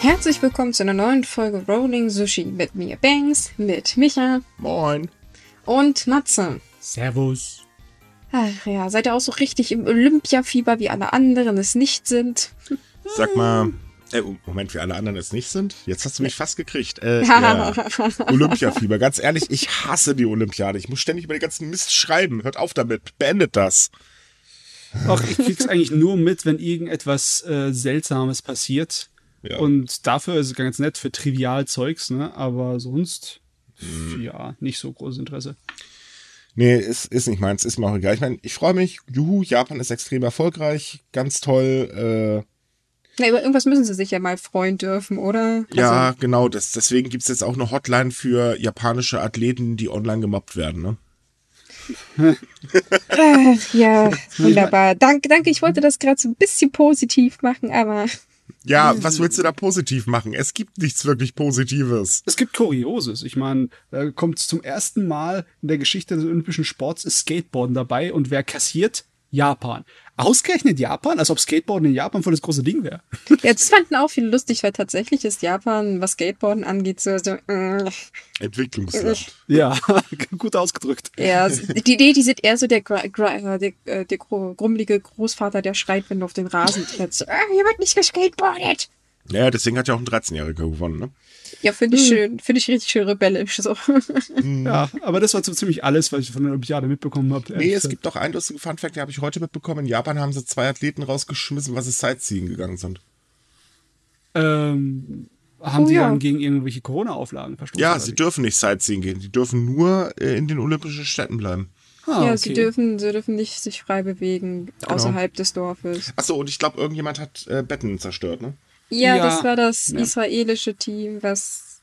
Herzlich willkommen zu einer neuen Folge Rolling Sushi mit mir Banks, mit Micha Moin. und Matze. Servus. Ach ja, seid ihr auch so richtig im Olympiafieber, wie alle anderen es nicht sind? Sag mal, äh, Moment, wie alle anderen es nicht sind? Jetzt hast du mich fast gekriegt. Äh, ja. Olympiafieber. Ganz ehrlich, ich hasse die Olympiade. Ich muss ständig über den ganzen Mist schreiben. Hört auf damit. Beendet das. Ach, ich krieg's eigentlich nur mit, wenn irgendetwas äh, Seltsames passiert. Ja. Und dafür ist es ganz nett für Trivialzeugs, ne? Aber sonst, ja, nicht so großes Interesse. Nee, ist, ist nicht meins. Ist mir auch egal. Ich meine, ich freue mich. Juhu, Japan ist extrem erfolgreich. Ganz toll. Äh, Na, über irgendwas müssen sie sich ja mal freuen dürfen, oder? ja, genau. Das, deswegen gibt's jetzt auch eine Hotline für japanische Athleten, die online gemobbt werden. Ne? Äh, ja, wunderbar. Danke, danke. Ich wollte das gerade so ein bisschen positiv machen, aber Ja, was willst du da positiv machen? Es gibt nichts wirklich Positives. Es gibt Kurioses. Ich meine, da kommt zum ersten Mal in der Geschichte des olympischen Sports ist Skateboarden dabei und wer kassiert? Japan. Ausgerechnet Japan, als ob Skateboarden in Japan voll das große Ding wäre. ja, das fanden auch viele lustig, weil tatsächlich ist Japan, was Skateboarden angeht, so, so äh, Entwicklungsland. Ja, gut ausgedrückt. Ja, die Idee, die sind eher so der, äh, der, äh, der gro- grummelige Großvater, der schreit, wenn du auf den Rasen trittst. Ah, hier wird nicht geskateboardet. Ja, deswegen hat ja auch ein 13-Jähriger gewonnen, ne? Ja, finde ich schön. Finde ich richtig schön rebellisch. So. Ja, aber das war so ziemlich alles, was ich von der Olympiade mitbekommen habe. Nee, es gibt doch einen lustigen Funfact, den habe ich heute mitbekommen. In Japan haben sie zwei Athleten rausgeschmissen, weil sie Sightseeing gegangen sind. Ähm, haben Oh sie ja. dann gegen irgendwelche Corona-Auflagen verstoßen? Ja, sie dürfen nicht Sightseeing gehen. Die dürfen nur äh, in den olympischen Städten bleiben. Ah, ja, okay. sie dürfen, sie dürfen nicht sich frei bewegen außerhalb des Dorfes. Achso, und ich glaube, irgendjemand hat äh, Betten zerstört, ne? Ja, Ja, das war das ja. israelische Team, was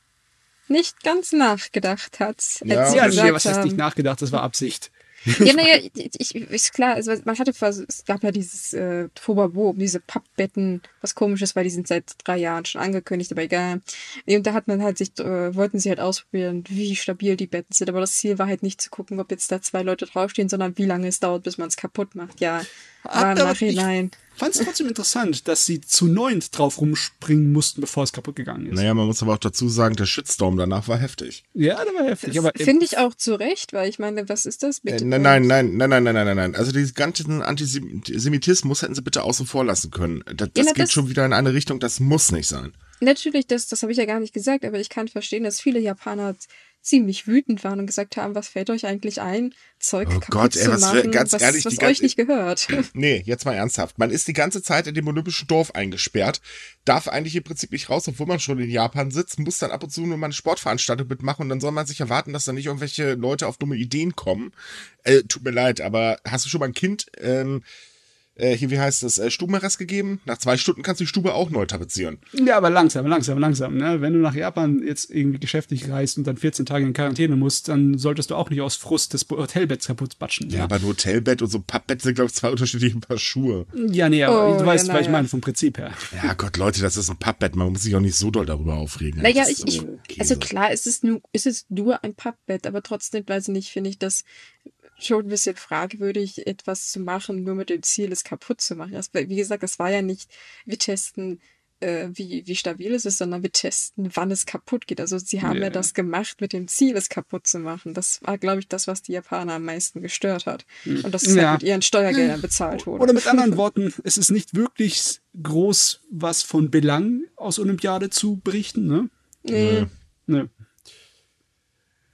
nicht ganz nachgedacht hat. Ja, Ja, nee, was heißt nicht nachgedacht? Das war Absicht. Ja, naja, ich, ist klar, also man hatte es gab ja dieses äh, Tobabo, diese Pappbetten, was komisch ist, weil die sind seit drei Jahren schon angekündigt, aber egal. Und da hat man halt sich, äh, wollten sie halt ausprobieren, wie stabil die Betten sind, aber das Ziel war halt nicht zu gucken, ob jetzt da zwei Leute draufstehen, sondern wie lange es dauert, bis man es kaputt macht. Ja, war im Aber Nachhinein. Ich fand es trotzdem interessant, dass sie zu neunt drauf rumspringen mussten, bevor es kaputt gegangen ist. Naja, man muss aber auch dazu sagen, der Shitstorm danach war heftig. Ja, der war heftig. Aber Finde ich auch zu Recht, weil ich meine, was ist das? Äh, Bitte nein, nein, nein, nein, nein, nein, nein, nein, nein. Also diesen ganzen Antisemitismus hätten sie bitte außen vor lassen können. Das, das na, geht das- schon wieder in eine Richtung, das muss nicht sein. Natürlich, das, das habe ich ja gar nicht gesagt, aber ich kann verstehen, dass viele Japaner ziemlich wütend waren und gesagt haben, was fällt euch eigentlich ein, Zeug Oh kaputt Gott, ey, zu was machen, ganz was, ehrlich, was euch nicht gehört. Nee, jetzt mal ernsthaft. Man ist die ganze Zeit in dem olympischen Dorf eingesperrt, darf eigentlich im Prinzip nicht raus, obwohl man schon in Japan sitzt, muss dann ab und zu nur mal eine Sportveranstaltung mitmachen und dann soll man sich erwarten, dass da nicht irgendwelche Leute auf dumme Ideen kommen. Äh, tut mir leid, aber hast du schon mal ein Kind, ähm, äh, hier, wie heißt das, äh, Stubenarrest gegeben? Nach zwei Stunden kannst du die Stube auch neu tapezieren. ja, aber langsam, langsam, langsam. Ne? Wenn du nach Japan jetzt irgendwie geschäftlich reist und dann 14 Tage in Quarantäne musst, dann solltest du auch nicht aus Frust des Hotelbetts kaputt batschen. Ja, aber ein Hotelbett und so ein Pappbett sind, glaube ich, zwei unterschiedliche Paar Schuhe. ja nee, aber Oh, du weißt, ja, was ich meine, vom Prinzip her. Ja Gott, Leute, das ist ein Pappbett. Man muss sich auch nicht so doll darüber aufregen. naja, ich, ich, so also klar, es ist, nur, es ist nur ein Pappbett, aber trotzdem, weiß ich nicht, finde ich das schon ein bisschen fragwürdig, etwas zu machen, nur mit dem Ziel, es kaputt zu machen. Das, wie gesagt, das war ja nicht, wir testen, äh, wie, wie stabil es ist, sondern wir testen, wann es kaputt geht. Also sie haben ja, Ja. das gemacht mit dem Ziel, es kaputt zu machen. Das war, glaube ich, das, was die Japaner am meisten gestört hat. Und das ist Ja. halt mit ihren Steuergeldern bezahlt wurde. Oder mit anderen Worten, es ist nicht wirklich groß was von Belang aus Olympiade zu berichten, ne? Nee. Ne.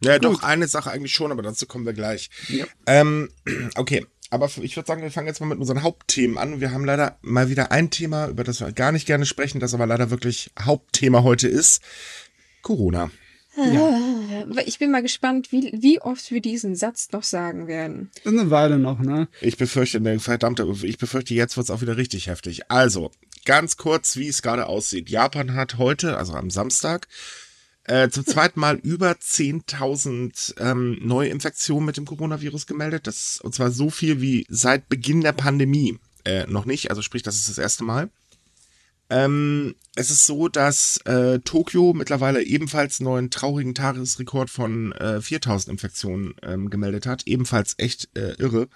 Ja, doch, eine Sache eigentlich schon, aber dazu kommen wir gleich. Ja. Ähm, okay, aber ich würde sagen, wir fangen jetzt mal mit unseren Hauptthemen an. Wir haben leider mal wieder ein Thema, über das wir gar nicht gerne sprechen, das aber leider wirklich Hauptthema heute ist. Corona. Aber Ich bin mal gespannt, wie, wie oft wir diesen Satz noch sagen werden. Eine Weile noch, ne? Ich befürchte, ne, verdammte, ich befürchte, jetzt wird's auch wieder richtig heftig. Also, ganz kurz, wie es gerade aussieht. Japan hat heute, also am Samstag, äh, zum zweiten Mal über 10.000 ähm, Neuinfektionen mit dem Coronavirus gemeldet. Das, und zwar so viel wie seit Beginn der Pandemie äh, noch nicht. Also sprich, das ist das erste Mal. Ähm, es ist so, dass äh, Tokio mittlerweile ebenfalls einen neuen traurigen Tagesrekord von äh, 4000 Infektionen ähm, gemeldet hat. Ebenfalls echt äh, irre.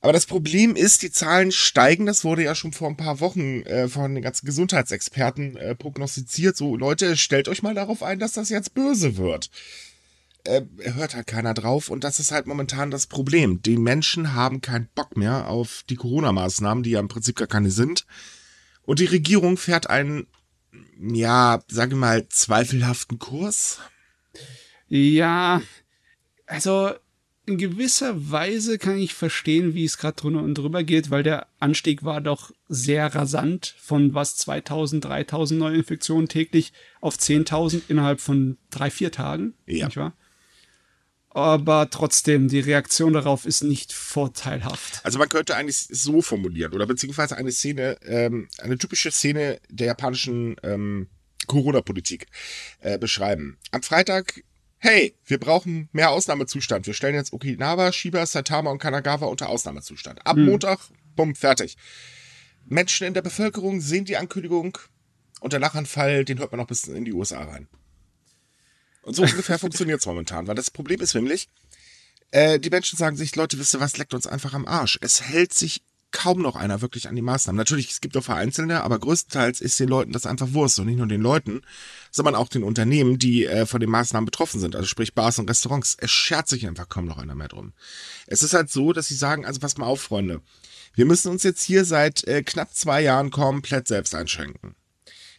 Aber das Problem ist, die Zahlen steigen. Das wurde ja schon vor ein paar Wochen äh, von den ganzen Gesundheitsexperten äh, prognostiziert. So, Leute, stellt euch mal darauf ein, dass das jetzt böse wird. Äh, hört halt keiner drauf und das ist halt momentan das Problem. Die Menschen haben keinen Bock mehr auf die Corona-Maßnahmen, die ja im Prinzip gar keine sind. Und die Regierung fährt einen, ja, sage mal, zweifelhaften Kurs. Ja, also in gewisser Weise kann ich verstehen, wie es gerade drunter und drüber geht, weil der Anstieg war doch sehr rasant von was 2000, 3000 Neuinfektionen täglich auf 10.000 innerhalb von drei, vier Tagen. Ja. Nicht wahr? Aber trotzdem, die Reaktion darauf ist nicht vorteilhaft. Also man könnte eigentlich so formulieren oder beziehungsweise eine Szene, ähm, eine typische Szene der japanischen ähm, Corona-Politik äh, beschreiben. Am Freitag hey, wir brauchen mehr Ausnahmezustand. Wir stellen jetzt Okinawa, Shiba, Saitama und Kanagawa unter Ausnahmezustand. Ab Hm. Montag, bumm, fertig. Menschen in der Bevölkerung sehen die Ankündigung und der Lachanfall, den hört man noch bis in die USA rein. Und so ungefähr funktioniert es momentan, weil das Problem ist nämlich, äh, die Menschen sagen sich, Leute, wisst ihr was, leckt uns einfach am Arsch. Es hält sich kaum noch einer wirklich an die Maßnahmen. Natürlich, es gibt auch Vereinzelte, aber größtenteils ist den Leuten das einfach Wurst und nicht nur den Leuten, sondern auch den Unternehmen, die äh, von den Maßnahmen betroffen sind, also sprich Bars und Restaurants. Es schert sich einfach kaum noch einer mehr drum. Es ist halt so, dass sie sagen, also pass mal auf, Freunde, wir müssen uns jetzt hier seit äh, knapp zwei Jahren komplett selbst einschränken.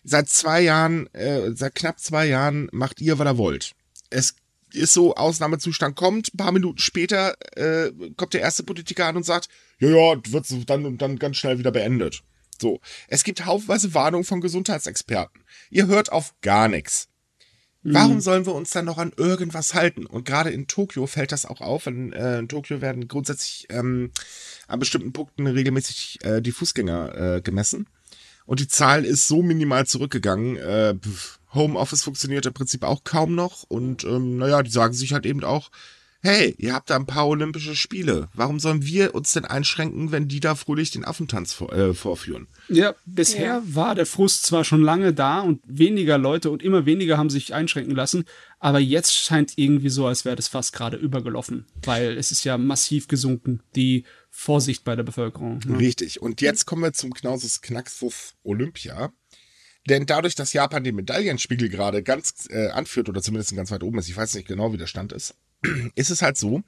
Seit zwei Jahren, äh, seit knapp zwei Jahren macht ihr, was ihr wollt. Es ist so, Ausnahmezustand kommt, ein paar Minuten später äh, kommt der erste Politiker an und sagt, ja, ja, wird dann und dann ganz schnell wieder beendet. So, es gibt haufenweise Warnungen von Gesundheitsexperten. Ihr hört auf gar nichts. Warum sollen wir uns dann noch an irgendwas halten? Und gerade in Tokio fällt das auch auf. In, äh, in Tokio werden grundsätzlich ähm, an bestimmten Punkten regelmäßig äh, die Fußgänger äh, gemessen. Und die Zahl ist so minimal zurückgegangen. Äh, Homeoffice funktioniert im Prinzip auch kaum noch. Und ähm, naja, die sagen sich halt eben auch, hey, ihr habt da ein paar Olympische Spiele. Warum sollen wir uns denn einschränken, wenn die da fröhlich den Affentanz vor, äh, vorführen? Ja, bisher Ja. war der Frust zwar schon lange da und weniger Leute und immer weniger haben sich einschränken lassen, aber jetzt scheint irgendwie so, als wäre das fast gerade übergelaufen, weil es ist ja massiv gesunken, die Vorsicht bei der Bevölkerung. Ne? Richtig. Und jetzt kommen wir zum Knauses Knackswuff Olympia. Denn dadurch, dass Japan den Medaillenspiegel gerade ganz äh, anführt oder zumindest ganz weit oben ist, ich weiß nicht genau, wie der Stand ist, ist es halt so,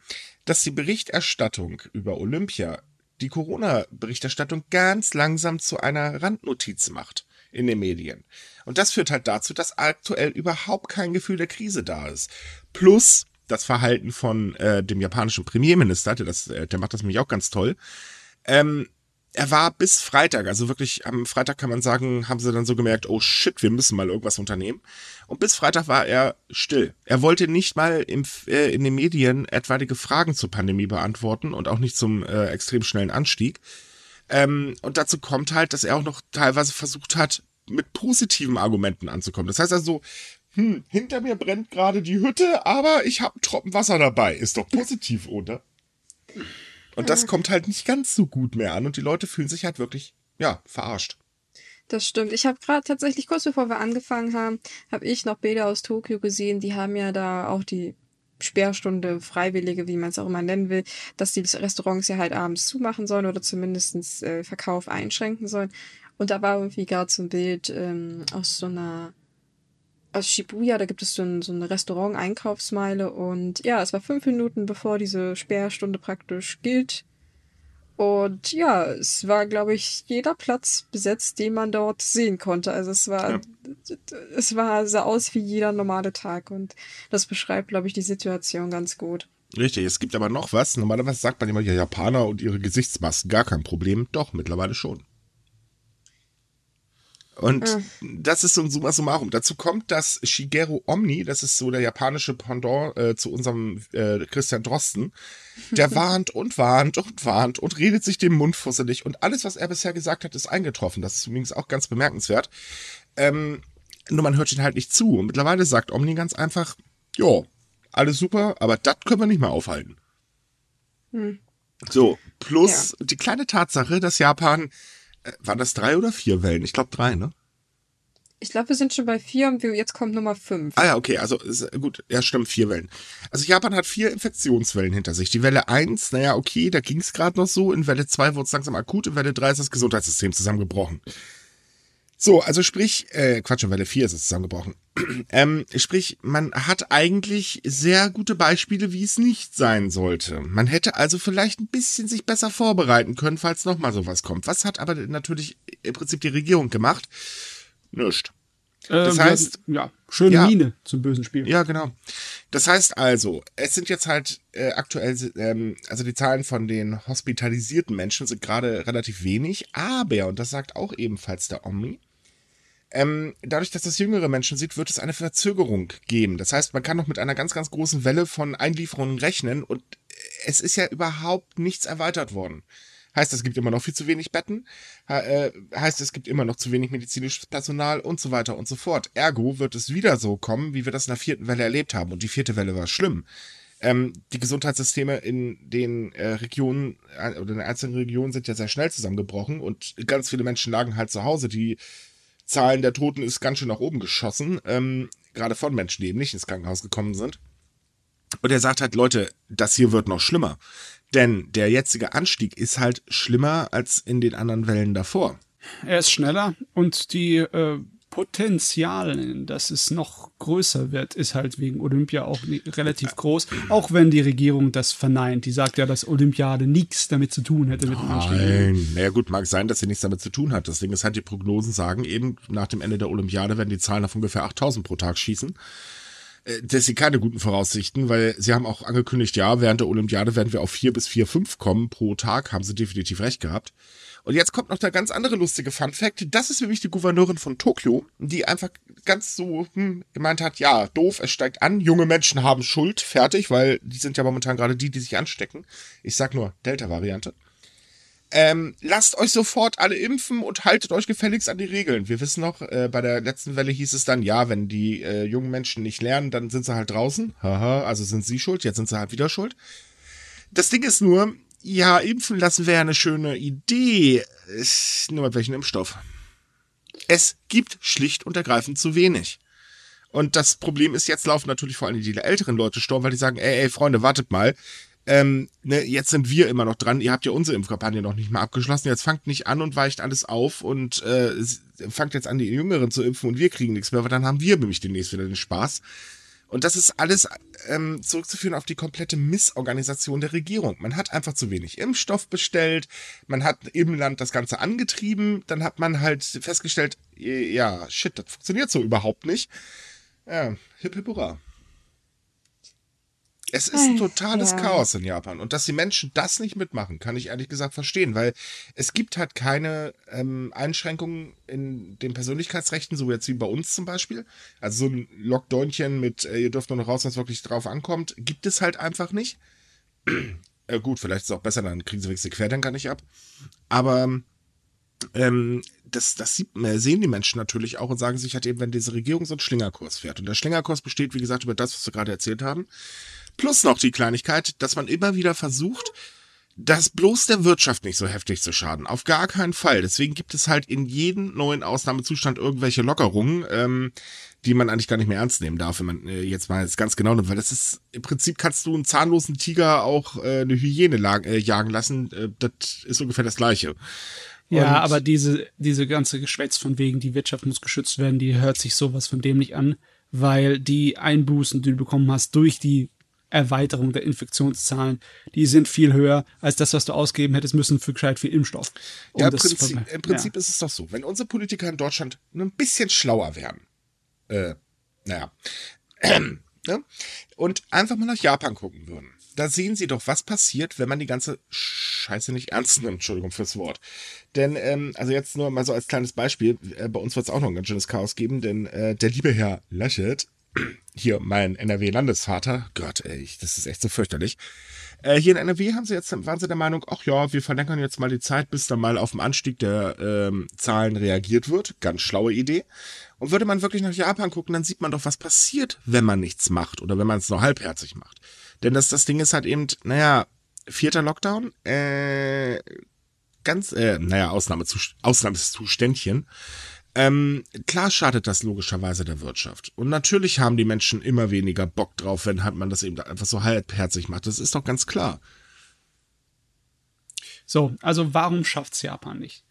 dass die Berichterstattung über Olympia die Corona-Berichterstattung ganz langsam zu einer Randnotiz macht in den Medien. Und das führt halt dazu, dass aktuell überhaupt kein Gefühl der Krise da ist. Plus das Verhalten von äh, dem japanischen Premierminister, der, das, äh, der macht das nämlich auch ganz toll. Ähm, er war bis Freitag, also wirklich am Freitag kann man sagen, haben sie dann so gemerkt, oh shit, wir müssen mal irgendwas unternehmen. Und bis Freitag war er still. Er wollte nicht mal im, äh, in den Medien etwaige Fragen zur Pandemie beantworten und auch nicht zum äh, extrem schnellen Anstieg. Ähm, und dazu kommt halt, dass er auch noch teilweise versucht hat, mit positiven Argumenten anzukommen. Das heißt also, hm, hinter mir brennt gerade die Hütte, aber ich habe einen Tropfen Wasser dabei. Ist doch positiv, oder? Und das kommt halt nicht ganz so gut mehr an und die Leute fühlen sich halt wirklich, ja, verarscht. Das stimmt. Ich habe gerade tatsächlich kurz bevor wir angefangen haben, habe ich noch Bilder aus Tokio gesehen. Die haben ja da auch die Sperrstunde, Freiwillige, wie man es auch immer nennen will, dass die Restaurants ja halt abends zumachen sollen oder zumindest äh, Verkauf einschränken sollen. Und da war irgendwie gerade so ein Bild ähm, aus so einer aus Shibuya, da gibt es so, ein, so eine Restaurant-Einkaufsmeile und ja, es war fünf Minuten bevor diese Sperrstunde praktisch gilt. Und ja, es war, glaube ich, jeder Platz besetzt, den man dort sehen konnte. Also es war, Ja. es war, sah aus wie jeder normale Tag und das beschreibt, glaube ich, die Situation ganz gut. Richtig, es gibt aber noch was. Normalerweise sagt man immer, ja, Japaner und ihre Gesichtsmasken, gar kein Problem. Doch, mittlerweile schon. Und Ah. das ist so ein Summa summarum. Dazu kommt, dass Shigeru Omni, das ist so der japanische Pendant äh, zu unserem äh, Christian Drosten, der warnt und warnt und warnt und redet sich den Mund fusselig. Und alles, was er bisher gesagt hat, ist eingetroffen. Das ist übrigens auch ganz bemerkenswert. Ähm, nur man hört ihn halt nicht zu. Und mittlerweile sagt Omni ganz einfach, ja, alles super, aber das können wir nicht mehr aufhalten. So, plus die kleine Tatsache, dass Japan, waren das drei oder vier Wellen? Ich glaube drei, ne? Ich glaube, wir sind schon bei vier und wir, jetzt kommt Nummer fünf. Ah ja, okay, also ist, gut, ja stimmt, vier Wellen. Also Japan hat vier Infektionswellen hinter sich. Die Welle eins, naja, okay, da ging es gerade noch so. In Welle zwei wurde es langsam akut, in Welle drei ist das Gesundheitssystem zusammengebrochen. So, also sprich, äh, Quatsch, in Welle vier ist es zusammengebrochen. ähm, sprich, man hat eigentlich sehr gute Beispiele, wie es nicht sein sollte. Man hätte also vielleicht ein bisschen sich besser vorbereiten können, falls nochmal sowas kommt. Was hat aber natürlich im Prinzip die Regierung gemacht? Nischt. Das ähm, heißt, ja, schöne ja, Mine zum bösen Spiel. Ja, genau. Das heißt also, es sind jetzt halt äh, aktuell, ähm, also die Zahlen von den hospitalisierten Menschen sind gerade relativ wenig, aber, und das sagt auch ebenfalls der Omni, ähm, dadurch, dass das jüngere Menschen sieht, wird es eine Verzögerung geben. Das heißt, man kann noch mit einer ganz, ganz großen Welle von Einlieferungen rechnen und es ist ja überhaupt nichts erweitert worden. Heißt, es gibt immer noch viel zu wenig Betten. Äh, heißt, es gibt immer noch zu wenig medizinisches Personal und so weiter und so fort. Ergo wird es wieder so kommen, wie wir das in der vierten Welle erlebt haben. Und die vierte Welle war schlimm. Ähm, die Gesundheitssysteme in den äh, Regionen äh, oder in den einzelnen Regionen sind ja sehr schnell zusammengebrochen und ganz viele Menschen lagen halt zu Hause. Die Zahlen der Toten ist ganz schön nach oben geschossen, ähm, gerade von Menschen, die eben nicht ins Krankenhaus gekommen sind. Und er sagt halt, Leute, das hier wird noch schlimmer. Denn der jetzige Anstieg ist halt schlimmer als in den anderen Wellen davor. Er ist schneller und die äh, Potenzial, dass es noch größer wird, ist halt wegen Olympia auch relativ groß. Auch wenn die Regierung das verneint. Die sagt ja, dass Olympiade nichts damit zu tun hätte mit dem Anstieg. Nein, naja gut, mag sein, dass sie nichts damit zu tun hat. Ding ist halt, die Prognosen sagen eben, nach dem Ende der Olympiade werden die Zahlen auf ungefähr 8000 pro Tag schießen. Äh, das sind keine guten Voraussichten, weil sie haben auch angekündigt, ja, während der Olympiade werden wir auf vier bis vier, fünf kommen pro Tag, haben sie definitiv recht gehabt. Und jetzt kommt noch der ganz andere lustige Fun Fact. Das ist nämlich die Gouverneurin von Tokio, die einfach ganz so hm, gemeint hat, ja, doof, es steigt an, junge Menschen haben Schuld, fertig, weil die sind ja momentan gerade die, die sich anstecken. Ich sag nur Delta-Variante. Ähm, lasst euch sofort alle impfen und haltet euch gefälligst an die Regeln. Wir wissen noch, äh, bei der letzten Welle hieß es dann, ja, wenn die äh, jungen Menschen nicht lernen, dann sind sie halt draußen. Haha, also sind sie schuld, jetzt sind sie halt wieder schuld. Das Ding ist nur, ja, impfen lassen wäre eine schöne Idee. Nur mit welchem Impfstoff? Es gibt schlicht und ergreifend zu wenig. Und das Problem ist, jetzt laufen natürlich vor allem die älteren Leute Sturm, weil die sagen, ey, ey, Freunde, wartet mal, ähm, ne, jetzt sind wir immer noch dran, ihr habt ja unsere Impfkampagne noch nicht mal abgeschlossen, jetzt fangt nicht an und weicht alles auf und äh, fangt jetzt an, die Jüngeren zu impfen und wir kriegen nichts mehr, weil dann haben wir nämlich demnächst wieder den Spaß. Und das ist alles ähm, zurückzuführen auf die komplette Missorganisation der Regierung. Man hat einfach zu wenig Impfstoff bestellt, man hat im Land das Ganze angetrieben, dann hat man halt festgestellt, ja, shit, das funktioniert so überhaupt nicht. Ja, hip hip hurra. Es ist ein totales ja. Chaos in Japan. Und dass die Menschen das nicht mitmachen, kann ich ehrlich gesagt verstehen, weil es gibt halt keine ähm, Einschränkungen in den Persönlichkeitsrechten, so jetzt wie bei uns zum Beispiel. Also so ein Lockdownchen mit, äh, ihr dürft nur noch raus, wenn es wirklich drauf ankommt, gibt es halt einfach nicht. äh, gut, vielleicht ist es auch besser, dann kriegen sie wenigstens die Querdenker nicht ab. Aber ähm, das, das sieht, äh, sehen die Menschen natürlich auch und sagen sich halt eben, wenn diese Regierung so einen Schlingerkurs fährt. Und der Schlingerkurs besteht, wie gesagt, über das, was wir gerade erzählt haben. Plus noch die Kleinigkeit, dass man immer wieder versucht, das bloß der Wirtschaft nicht so heftig zu schaden. Auf gar keinen Fall. Deswegen gibt es halt in jedem neuen Ausnahmezustand irgendwelche Lockerungen, ähm, die man eigentlich gar nicht mehr ernst nehmen darf, wenn man äh, jetzt mal jetzt ganz genau nimmt. Weil das ist, im Prinzip kannst du einen zahnlosen Tiger auch äh, eine Hyäne äh, jagen lassen. Äh, das ist ungefähr das Gleiche. Ja, Und aber diese, diese ganze Geschwätz von wegen, die Wirtschaft muss geschützt werden, die hört sich sowas von dem nicht an, weil die Einbußen, die du bekommen hast durch die Erweiterung der Infektionszahlen, die sind viel höher als das, was du ausgeben hättest müssen für gescheit viel Impfstoff. Um ja, im Prinzip, im Prinzip ja. ist es doch so, wenn unsere Politiker in Deutschland nur ein bisschen schlauer wären, äh, naja, äh, ne? und einfach mal nach Japan gucken würden, da sehen sie doch, was passiert, wenn man die ganze Scheiße nicht ernst nimmt. Entschuldigung fürs Wort. Denn, ähm, also jetzt nur mal so als kleines Beispiel, äh, bei uns wird es auch noch ein ganz schönes Chaos geben, denn äh, der liebe Herr Laschet hier mein NRW-Landesvater, Gott, ey, das ist echt so fürchterlich. Äh, hier in NRW haben sie jetzt, waren sie der Meinung, ach ja, wir verlängern jetzt mal die Zeit, bis dann mal auf den Anstieg der ähm, Zahlen reagiert wird. Ganz schlaue Idee. Und würde man wirklich nach Japan gucken, dann sieht man doch, was passiert, wenn man nichts macht oder wenn man es nur halbherzig macht. Denn das, das Ding ist halt eben, naja, vierter Lockdown, äh, ganz, äh, naja, Ausnahmezust Ausnahmezuständchen. Ähm, klar schadet das logischerweise der Wirtschaft. Und natürlich haben die Menschen immer weniger Bock drauf, wenn halt man das eben einfach so halbherzig macht. Das ist doch ganz klar. So, also warum schafft's Japan nicht?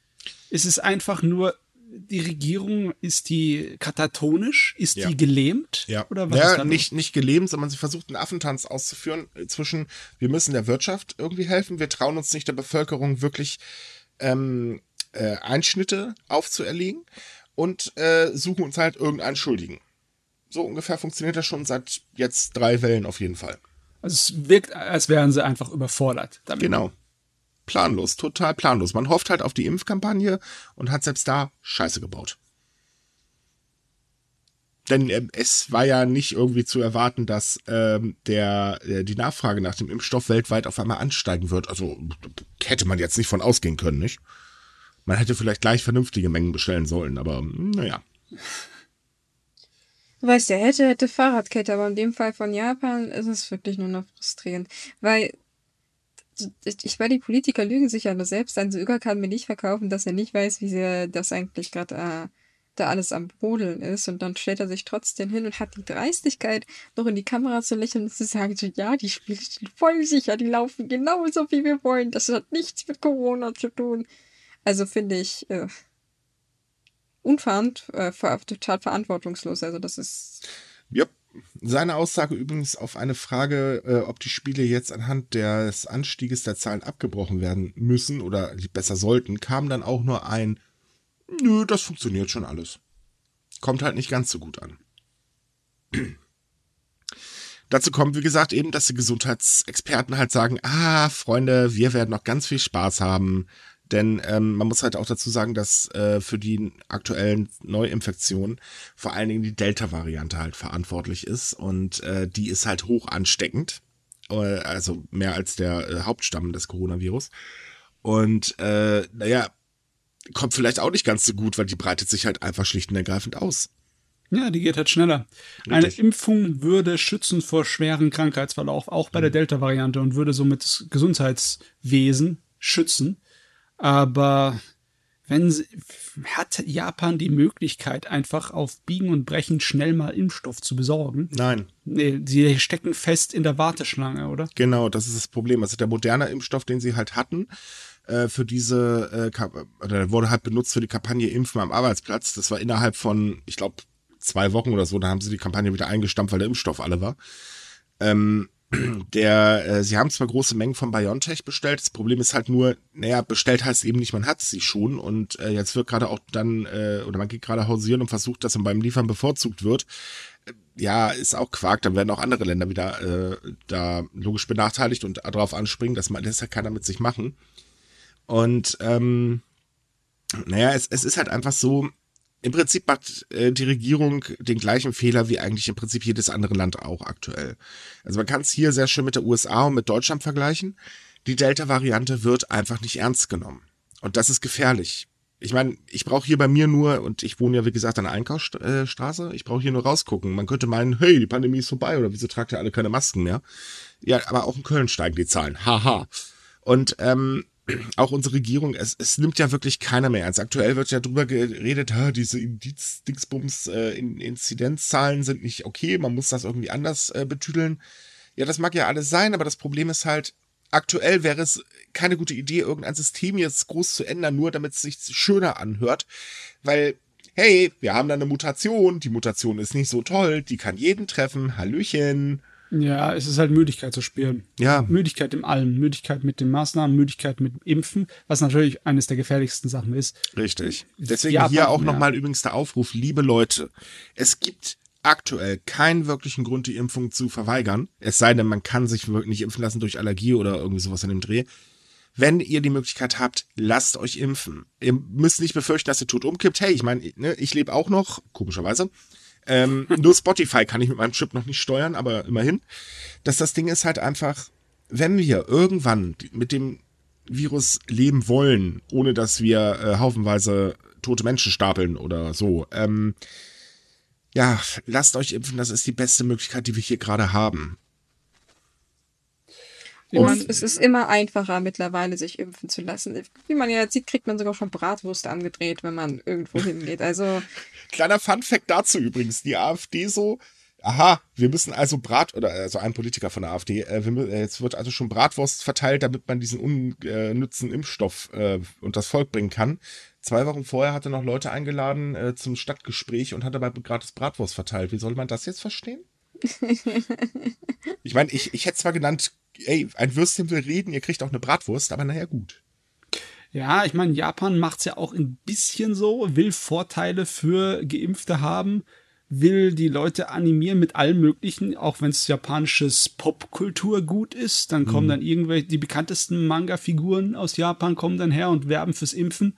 Ist es einfach nur, die Regierung, ist die katatonisch? Ist Ja. die gelähmt? Ja, Oder was ja ist nicht, nicht gelähmt, sondern sie versucht einen Affentanz auszuführen zwischen, wir müssen der Wirtschaft irgendwie helfen, wir trauen uns nicht der Bevölkerung wirklich ähm, äh, Einschnitte aufzuerlegen und äh, suchen uns halt irgendeinen Schuldigen. So ungefähr funktioniert das schon seit jetzt drei Wellen auf jeden Fall. Also es wirkt, als wären sie einfach überfordert damit. Genau. Planlos, total planlos. Man hofft halt auf die Impfkampagne und hat selbst da Scheiße gebaut. Denn ähm, es war ja nicht irgendwie zu erwarten, dass ähm, der, äh, die Nachfrage nach dem Impfstoff weltweit auf einmal ansteigen wird. Also hätte man jetzt nicht von ausgehen können, nicht? Man hätte vielleicht gleich vernünftige Mengen bestellen sollen, aber hm, naja. Du weißt ja, hätte, hätte Fahrradkette, aber in dem Fall von Japan ist es wirklich nur noch frustrierend. Weil ich meine, die Politiker lügen sich ja nur selbst. Ein Söger kann mir nicht verkaufen, dass er nicht weiß, wie sehr das eigentlich gerade äh, da alles am Brodeln ist. Und dann stellt er sich trotzdem hin und hat die Dreistigkeit, noch in die Kamera zu lächeln und zu sagen, so, ja, die Spiele sind voll sicher, die laufen genauso, wie wir wollen. Das hat nichts mit Corona zu tun. Also finde ich äh, unverant, äh, total verantwortungslos. Also das ist Ja. Seine Aussage übrigens auf eine Frage, äh, ob die Spiele jetzt anhand des Anstieges der Zahlen abgebrochen werden müssen oder besser sollten, kam dann auch nur ein, nö, das funktioniert schon alles. Kommt halt nicht ganz so gut an. Dazu kommt, wie gesagt, eben, dass die Gesundheitsexperten halt sagen, ah, Freunde, wir werden noch ganz viel Spaß haben. Denn ähm, man muss halt auch dazu sagen, dass äh, für die aktuellen Neuinfektionen vor allen Dingen die Delta-Variante halt verantwortlich ist. Und äh, die ist halt hoch ansteckend. Äh, also mehr als der äh, Hauptstamm des Coronavirus. Und äh, naja, kommt vielleicht auch nicht ganz so gut, weil die breitet sich halt einfach schlicht und ergreifend aus. Ja, die geht halt schneller. Eine Impfung würde schützen vor schweren Krankheitsverlauf, auch bei der Delta-Variante und würde somit das Gesundheitswesen schützen. Aber wenn sie, hat Japan die Möglichkeit, einfach auf Biegen und Brechen schnell mal Impfstoff zu besorgen? Nein, Nee, sie stecken fest in der Warteschlange, oder? Genau, das ist das Problem. Also der moderne Impfstoff, den sie halt hatten, äh, für diese, äh, oder der wurde halt benutzt für die Kampagne Impfen am Arbeitsplatz. Das war innerhalb von, ich glaube, zwei Wochen oder so. Da haben sie die Kampagne wieder eingestampft, weil der Impfstoff alle war. Ähm, der, äh, sie haben zwar große Mengen von BioNTech bestellt, das Problem ist halt nur, naja, bestellt heißt eben nicht, man hat sie schon und äh, jetzt wird gerade auch dann, äh, oder man geht gerade hausieren und versucht, dass man beim Liefern bevorzugt wird. Äh, Ja, ist auch Quark, dann werden auch andere Länder wieder äh, da logisch benachteiligt und darauf anspringen, das lässt ja keiner mit sich machen. Und ähm, naja, es, es ist halt einfach so, im Prinzip macht äh, die Regierung den gleichen Fehler wie eigentlich im Prinzip jedes andere Land auch aktuell. Also man kann es hier sehr schön mit der USA und mit Deutschland vergleichen. Die Delta-Variante wird einfach nicht ernst genommen. Und das ist gefährlich. Ich meine, ich brauche hier bei mir nur, und ich wohne ja wie gesagt an der Einkaufsstraße, ich brauche hier nur rausgucken. Man könnte meinen, hey, die Pandemie ist vorbei oder wieso tragt ihr alle keine Masken mehr? Ja, aber auch in Köln steigen die Zahlen. Haha. Und ähm, auch unsere Regierung, es, es nimmt ja wirklich keiner mehr ernst. Aktuell wird ja drüber geredet, diese Indiz, Dingsbums, äh, in, Inzidenzzahlen sind nicht okay, man muss das irgendwie anders äh, betüdeln. Ja, das mag ja alles sein, aber das Problem ist halt, aktuell wäre es keine gute Idee, irgendein System jetzt groß zu ändern, nur damit es sich schöner anhört, weil hey, wir haben da eine Mutation, die Mutation ist nicht so toll, die kann jeden treffen, Hallöchen. Ja, es ist halt Müdigkeit zu spüren. Ja. Müdigkeit im Allen, Müdigkeit mit den Maßnahmen, Müdigkeit mit Impfen, was natürlich eines der gefährlichsten Sachen ist. Richtig. Deswegen Japan, hier auch ja. nochmal übrigens der Aufruf, liebe Leute, es gibt aktuell keinen wirklichen Grund, die Impfung zu verweigern. Es sei denn, man kann sich wirklich nicht impfen lassen durch Allergie oder irgendwie sowas in dem Dreh. Wenn ihr die Möglichkeit habt, lasst euch impfen. Ihr müsst nicht befürchten, dass ihr tot umkippt. Hey, ich meine, ne, ich lebe auch noch, komischerweise. Ähm, nur Spotify kann ich mit meinem Chip noch nicht steuern, aber immerhin. Dass das Ding ist halt einfach, wenn wir irgendwann mit dem Virus leben wollen, ohne dass wir äh, haufenweise tote Menschen stapeln oder so, ähm, ja, lasst euch impfen, das ist die beste Möglichkeit, die wir hier gerade haben. Und es ist immer einfacher mittlerweile, sich impfen zu lassen. Wie man ja sieht, kriegt man sogar schon Bratwurst angedreht, wenn man irgendwo hingeht. Also. Kleiner Funfact dazu übrigens. Die AfD so, aha, wir müssen also Brat, oder also ein Politiker von der AfD, äh, wir, äh, jetzt wird also schon Bratwurst verteilt, damit man diesen unnützen Impfstoff äh, und das Volk bringen kann. Zwei Wochen vorher hat er noch Leute eingeladen äh, zum Stadtgespräch und hat dabei gratis Bratwurst verteilt. Wie soll man das jetzt verstehen? ich meine, ich, ich hätte zwar genannt, ey, ein Würstchen will reden, ihr kriegt auch eine Bratwurst, aber naja, gut. Ja, ich meine, Japan macht es ja auch ein bisschen so, will Vorteile für Geimpfte haben, will die Leute animieren mit allem Möglichen, auch wenn es japanisches Popkultur gut ist, dann kommen mhm. dann irgendwelche, die bekanntesten Manga-Figuren aus Japan kommen dann her und werben fürs Impfen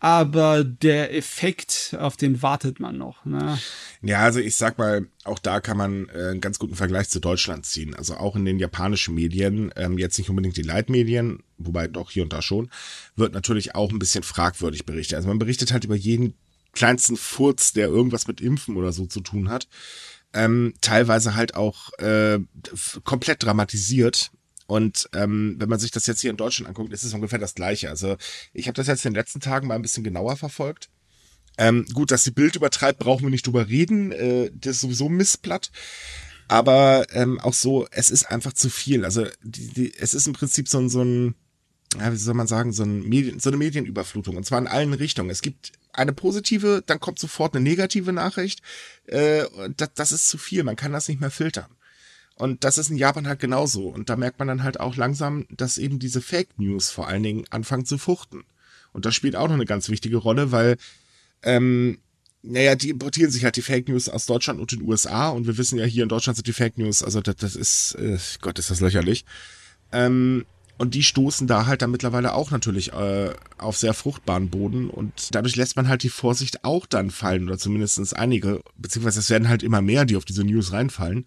aber der Effekt, auf den wartet man noch. Ne? Ja, also ich sag mal, auch da kann man äh, einen ganz guten Vergleich zu Deutschland ziehen. Also auch in den japanischen Medien, ähm, jetzt nicht unbedingt die Leitmedien, wobei doch hier und da schon, wird natürlich auch ein bisschen fragwürdig berichtet. Also man berichtet halt über jeden kleinsten Furz, der irgendwas mit Impfen oder so zu tun hat. Ähm, teilweise halt auch äh, komplett dramatisiert. Und ähm, wenn man sich das jetzt hier in Deutschland anguckt, ist es ungefähr das Gleiche. Also ich habe das jetzt in den letzten Tagen mal ein bisschen genauer verfolgt. Ähm, gut, dass die Bild übertreibt, brauchen wir nicht drüber reden. Äh, das ist sowieso Missblatt. Aber ähm, auch so, es ist einfach zu viel. Also die, die, es ist im Prinzip so ein, so ein, ja, wie soll man sagen, so, ein Medien, so eine Medienüberflutung. Und zwar in allen Richtungen. Es gibt eine positive, dann kommt sofort eine negative Nachricht. Äh, das, das ist zu viel. Man kann das nicht mehr filtern. Und das ist in Japan halt genauso. Und da merkt man dann halt auch langsam, dass eben diese Fake News vor allen Dingen anfangen zu fruchten. Und das spielt auch noch eine ganz wichtige Rolle, weil, ähm, naja, die importieren sich halt die Fake News aus Deutschland und den USA. Und wir wissen ja, hier in Deutschland sind die Fake News, also das, das ist, äh, Gott, ist das lächerlich. Ähm, und die stoßen da halt dann mittlerweile auch natürlich äh, auf sehr fruchtbaren Boden und dadurch lässt man halt die Vorsicht auch dann fallen oder zumindestens einige, beziehungsweise es werden halt immer mehr, die auf diese News reinfallen.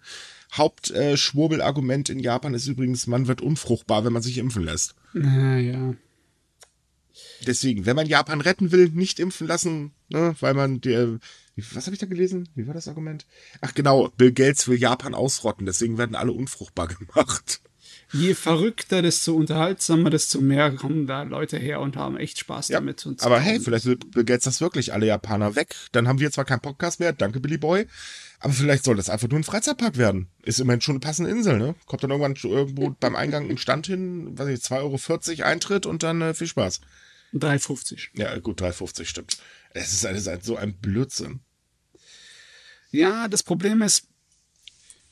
Hauptschwurbelargument äh, in Japan ist übrigens, man wird unfruchtbar, wenn man sich impfen lässt. Ja, ja. Deswegen, wenn man Japan retten will, nicht impfen lassen, ne, weil man der, was habe ich da gelesen? Wie war das Argument? Ach genau, Bill Gates will Japan ausrotten, deswegen werden alle unfruchtbar gemacht. Je verrückter, desto unterhaltsamer, desto mehr kommen da Leute her und haben echt Spaß ja, damit. aber hey, vielleicht Gates das wirklich alle Japaner weg. Dann haben wir zwar keinen Podcast mehr, danke Billy Boy, aber vielleicht soll das einfach nur ein Freizeitpark werden. Ist immerhin schon eine passende Insel, ne? Kommt dann irgendwann irgendwo beim Eingang ein Stand hin, weiß ich, 2,40 Euro Eintritt und dann äh, viel Spaß. 3,50. Ja, gut, 3,50 stimmt. Es ist, es ist so ein Blödsinn. Ja, das Problem ist,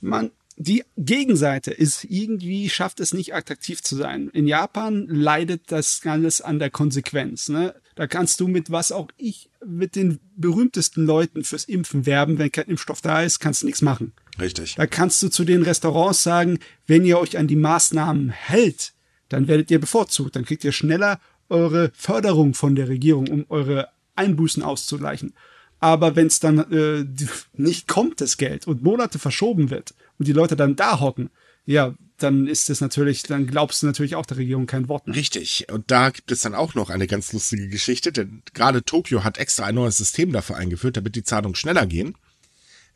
man, die Gegenseite ist irgendwie, schafft es nicht attraktiv zu sein. In Japan leidet das alles an der Konsequenz. Ne? Da kannst du mit was auch ich, mit den berühmtesten Leuten fürs Impfen werben. Wenn kein Impfstoff da ist, kannst du nichts machen. Richtig. Da kannst du zu den Restaurants sagen, wenn ihr euch an die Maßnahmen hält, dann werdet ihr bevorzugt. Dann kriegt ihr schneller eure Förderung von der Regierung, um eure Einbußen auszugleichen. Aber wenn es dann äh, nicht kommt, das Geld, und Monate verschoben wird, und die Leute dann da hocken, ja, dann ist es natürlich, dann glaubst du natürlich auch der Regierung kein Wort mehr. Richtig. Und da gibt es dann auch noch eine ganz lustige Geschichte, denn gerade Tokio hat extra ein neues System dafür eingeführt, damit die Zahlungen schneller gehen.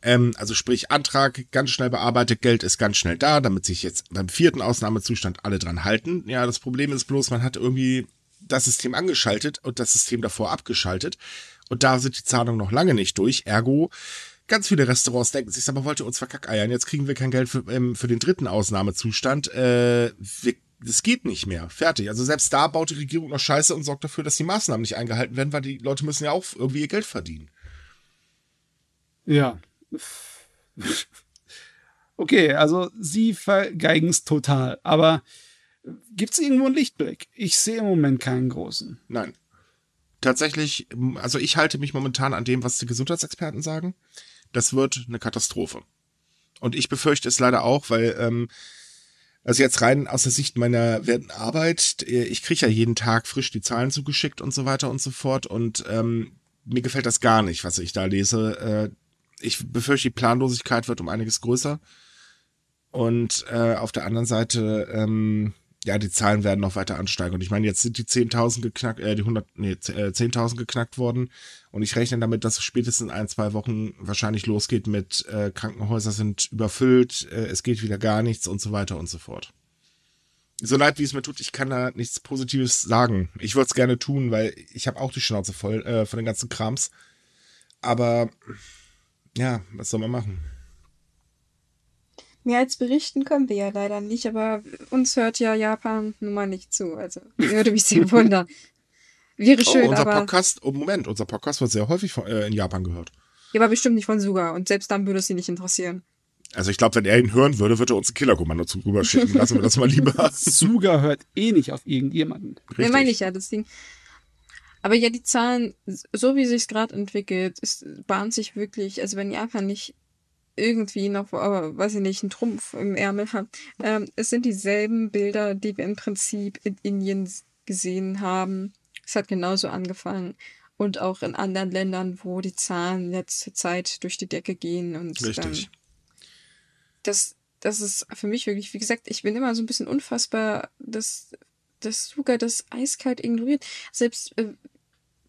Ähm, also sprich, Antrag ganz schnell bearbeitet, Geld ist ganz schnell da, damit sich jetzt beim vierten Ausnahmezustand alle dran halten. Ja, das Problem ist bloß, man hat irgendwie das System angeschaltet und das System davor abgeschaltet. Und da sind die Zahlungen noch lange nicht durch. Ergo, Ganz viele Restaurants denken sich, aber wollt ihr uns verkackeiern? Jetzt kriegen wir kein Geld für, ähm, für den dritten Ausnahmezustand. Äh, wir, das geht nicht mehr. Fertig. Also selbst da baut die Regierung noch Scheiße und sorgt dafür, dass die Maßnahmen nicht eingehalten werden, weil die Leute müssen ja auch irgendwie ihr Geld verdienen. Ja. Okay, also sie vergeigen es total. Aber gibt es irgendwo einen Lichtblick? Ich sehe im Moment keinen großen. Nein. Tatsächlich, also ich halte mich momentan an dem, was die Gesundheitsexperten sagen das wird eine Katastrophe. Und ich befürchte es leider auch, weil, ähm, also jetzt rein aus der Sicht meiner werten Arbeit, äh, ich kriege ja jeden Tag frisch die Zahlen zugeschickt und so weiter und so fort. Und ähm, mir gefällt das gar nicht, was ich da lese. Äh, ich befürchte, die Planlosigkeit wird um einiges größer. Und äh, auf der anderen Seite, ähm, ja, die Zahlen werden noch weiter ansteigen. Und ich meine, jetzt sind die 10.000 geknackt, äh, die 100, nee, 10.000 äh, geknackt worden. Und ich rechne damit, dass spätestens in ein, zwei Wochen wahrscheinlich losgeht mit äh, Krankenhäuser sind überfüllt, äh, es geht wieder gar nichts und so weiter und so fort. so leid wie es mir tut, ich kann da nichts Positives sagen. Ich würde es gerne tun, weil ich habe auch die Schnauze voll äh, von den ganzen Krams. Aber ja, was soll man machen? Mehr als berichten können wir ja leider nicht, aber uns hört ja Japan nun mal nicht zu. Also würde mich sehr wundern. Wäre Oh, schön, unser aber. Podcast, oh Moment, unser Podcast wird sehr häufig von, äh, in Japan gehört. Ja, aber bestimmt nicht von Suga. Und selbst dann würde es sie nicht interessieren. Also ich glaube, wenn er ihn hören würde, würde er uns ein Killerkommando zu rüber schicken. Lassen wir das mal lieber. Suga hört eh nicht auf irgendjemanden. Ja, meine ich ja, das Ding. Aber ja, die Zahlen, so wie sich's gerade entwickelt, es bahnt sich wirklich, also wenn Japan nicht irgendwie noch, aber weiß ich nicht, einen Trumpf im Ärmel hat, ähm, es sind dieselben Bilder, die wir im Prinzip in Indien gesehen haben. Es hat genauso angefangen. Und auch in anderen Ländern, wo die Zahlen letzte Zeit durch die Decke gehen. Und Richtig. Ähm, das, das ist für mich wirklich, wie gesagt, ich bin immer so ein bisschen unfassbar, dass, dass Suga das eiskalt ignoriert. Selbst, äh,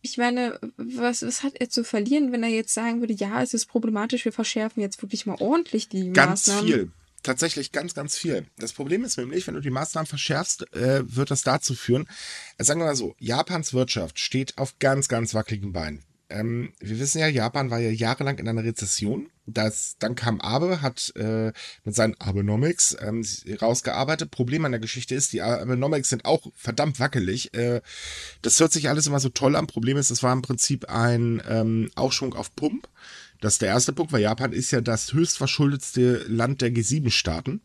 ich meine, was, was hat er zu verlieren, wenn er jetzt sagen würde, ja, es ist problematisch, wir verschärfen jetzt wirklich mal ordentlich die Ganz Maßnahmen. viel. Tatsächlich ganz, ganz viel. Das Problem ist nämlich, wenn du die Maßnahmen verschärfst, äh, wird das dazu führen, äh, sagen wir mal so, Japans Wirtschaft steht auf ganz, ganz wackeligen Beinen. Ähm, wir wissen ja, Japan war ja jahrelang in einer Rezession. Das, dann kam Abe, hat äh, mit seinen Abenomics ähm, rausgearbeitet. Problem an der Geschichte ist, die Abenomics sind auch verdammt wackelig. Äh, das hört sich alles immer so toll an. Problem ist, es war im Prinzip ein ähm, Aufschwung auf Pump. Das ist der erste Punkt, weil Japan ist ja das höchst verschuldetste Land der G7-Staaten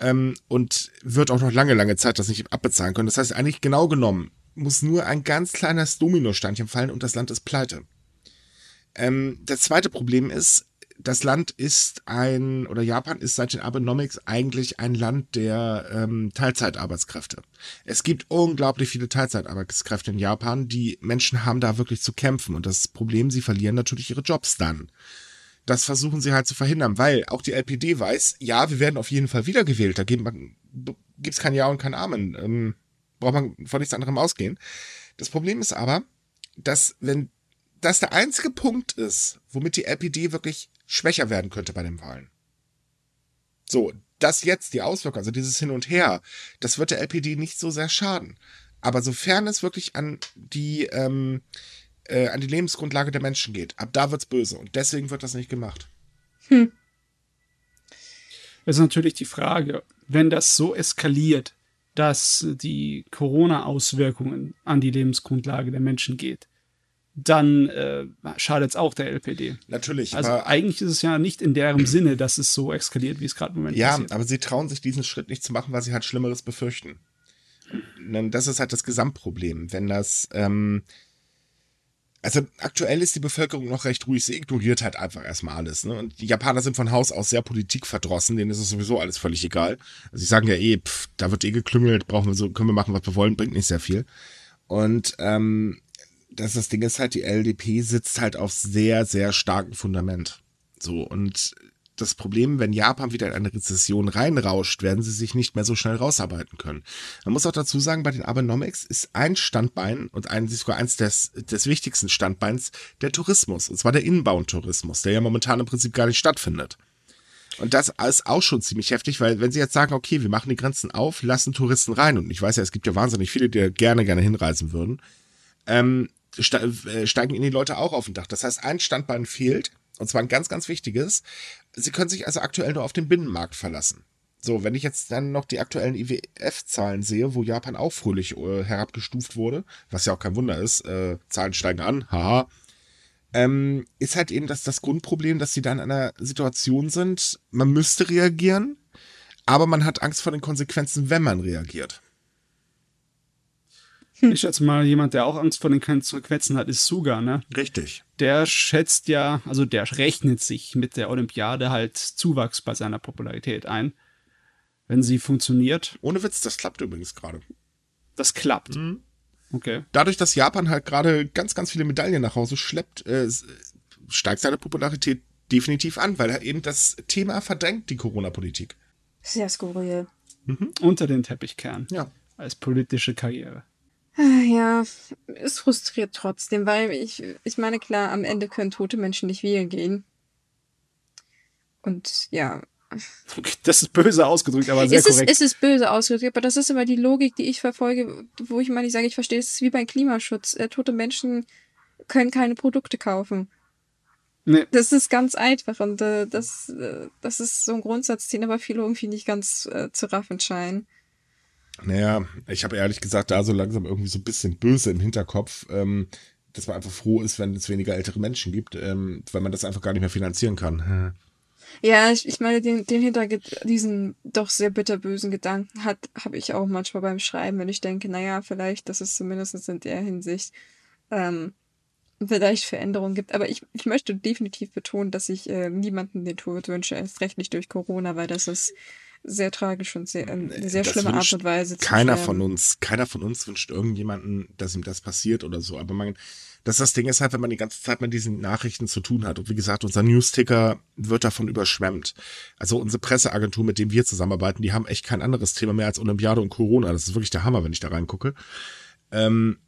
ähm, und wird auch noch lange, lange Zeit das nicht abbezahlen können. Das heißt, eigentlich genau genommen muss nur ein ganz kleines Dominosteinchen fallen und das Land ist pleite. Ähm, das zweite Problem ist, das Land ist ein, oder Japan ist seit den Abenomics eigentlich ein Land der ähm, Teilzeitarbeitskräfte. Es gibt unglaublich viele Teilzeitarbeitskräfte in Japan. Die Menschen haben da wirklich zu kämpfen. Und das Problem, sie verlieren natürlich ihre Jobs dann. Das versuchen sie halt zu verhindern, weil auch die LPD weiß, ja, wir werden auf jeden Fall wiedergewählt. Da gibt es kein Ja und kein Amen. Ähm, braucht man von nichts anderem ausgehen. Das Problem ist aber, dass wenn das der einzige Punkt ist, womit die LPD wirklich schwächer werden könnte bei den Wahlen. So, das jetzt, die Auswirkungen, also dieses Hin und Her, das wird der LPD nicht so sehr schaden. Aber sofern es wirklich an die, ähm, äh, an die Lebensgrundlage der Menschen geht, ab da wird's böse. Und deswegen wird das nicht gemacht. Hm. Es ist natürlich die Frage, wenn das so eskaliert, dass die Corona-Auswirkungen an die Lebensgrundlage der Menschen geht, dann äh, schadet es auch der LPD. Natürlich. Also aber, eigentlich ist es ja nicht in deren Sinne, dass es so eskaliert, wie es gerade im Moment ja, passiert. aber sie trauen sich diesen Schritt nicht zu machen, weil sie halt Schlimmeres befürchten. Das ist halt das Gesamtproblem. Wenn das, ähm, also aktuell ist die Bevölkerung noch recht ruhig, sie ignoriert halt einfach erstmal alles. Ne? Und die Japaner sind von Haus aus sehr politikverdrossen, denen ist es sowieso alles völlig egal. Also sie sagen ja eh, pff, da wird eh geklüngelt, brauchen wir so, können wir machen, was wir wollen, bringt nicht sehr viel. Und ähm, das, das Ding ist halt, die LDP sitzt halt auf sehr, sehr starkem Fundament. So, und das Problem, wenn Japan wieder in eine Rezession reinrauscht, werden sie sich nicht mehr so schnell rausarbeiten können. Man muss auch dazu sagen, bei den Abenomics ist ein Standbein und ein, sogar eins des, des wichtigsten Standbeins der Tourismus. Und zwar der Inbound-Tourismus, der ja momentan im Prinzip gar nicht stattfindet. Und das ist auch schon ziemlich heftig, weil wenn sie jetzt sagen, okay, wir machen die Grenzen auf, lassen Touristen rein, und ich weiß ja, es gibt ja wahnsinnig viele, die gerne, gerne hinreisen würden, ähm, steigen ihnen die Leute auch auf den Dach. Das heißt, ein Standbein fehlt, und zwar ein ganz, ganz wichtiges. Sie können sich also aktuell nur auf den Binnenmarkt verlassen. So, wenn ich jetzt dann noch die aktuellen IWF-Zahlen sehe, wo Japan auch fröhlich äh, herabgestuft wurde, was ja auch kein Wunder ist, äh, Zahlen steigen an, haha, ähm, ist halt eben das, das Grundproblem, dass sie da in einer Situation sind, man müsste reagieren, aber man hat Angst vor den Konsequenzen, wenn man reagiert. Ich schätze mal, jemand, der auch Angst vor den Konsequenzen hat, ist Suga, ne? Richtig. Der schätzt ja, also der rechnet sich mit der Olympiade halt Zuwachs bei seiner Popularität ein. Wenn sie funktioniert. Ohne Witz, das klappt übrigens gerade. Das klappt. Mhm. Okay. Dadurch, dass Japan halt gerade ganz, ganz viele Medaillen nach Hause schleppt, äh, steigt seine Popularität definitiv an, weil er eben das Thema verdrängt, die Corona-Politik. Sehr skurril. Mhm. Unter den Teppichkern. Ja. Als politische Karriere. Ja, es frustriert trotzdem, weil ich, ich meine, klar, am Ende können tote Menschen nicht wählen gehen. Und ja, das ist böse ausgedrückt, aber sehr es ist, korrekt. es ist böse ausgedrückt, aber das ist immer die Logik, die ich verfolge, wo ich mal nicht sage, ich verstehe, es ist wie beim Klimaschutz. Äh, tote Menschen können keine Produkte kaufen. nee, Das ist ganz einfach und äh, das, äh, das ist so ein Grundsatz, den aber viele irgendwie nicht ganz äh, zu raffen scheinen. Naja, ich habe ehrlich gesagt da so langsam irgendwie so ein bisschen böse im Hinterkopf, ähm, dass man einfach froh ist, wenn es weniger ältere Menschen gibt, ähm, weil man das einfach gar nicht mehr finanzieren kann. Ja, ich, ich meine, den, den Hinterge diesen doch sehr bitterbösen Gedanken hat, habe ich auch manchmal beim Schreiben, wenn ich denke, naja, vielleicht, dass es zumindest in der Hinsicht ähm, vielleicht Veränderungen gibt. Aber ich, ich möchte definitiv betonen, dass ich äh, niemanden den Tod wünsche, erst recht nicht durch Corona, weil das ist sehr tragisch und sehr, ähm, eine sehr Das schlimme Art und Weise zu Keiner sterben. von uns, keiner von uns wünscht irgendjemanden, dass ihm das passiert oder so. Aber man, das, das Ding ist halt, wenn man die ganze Zeit mit diesen Nachrichten zu tun hat. Und wie gesagt, unser Newsticker wird davon überschwemmt. Also unsere Presseagentur, mit dem wir zusammenarbeiten, die haben echt kein anderes Thema mehr als Olympiade und Corona. Das ist wirklich der Hammer, wenn ich da reingucke. Ähm,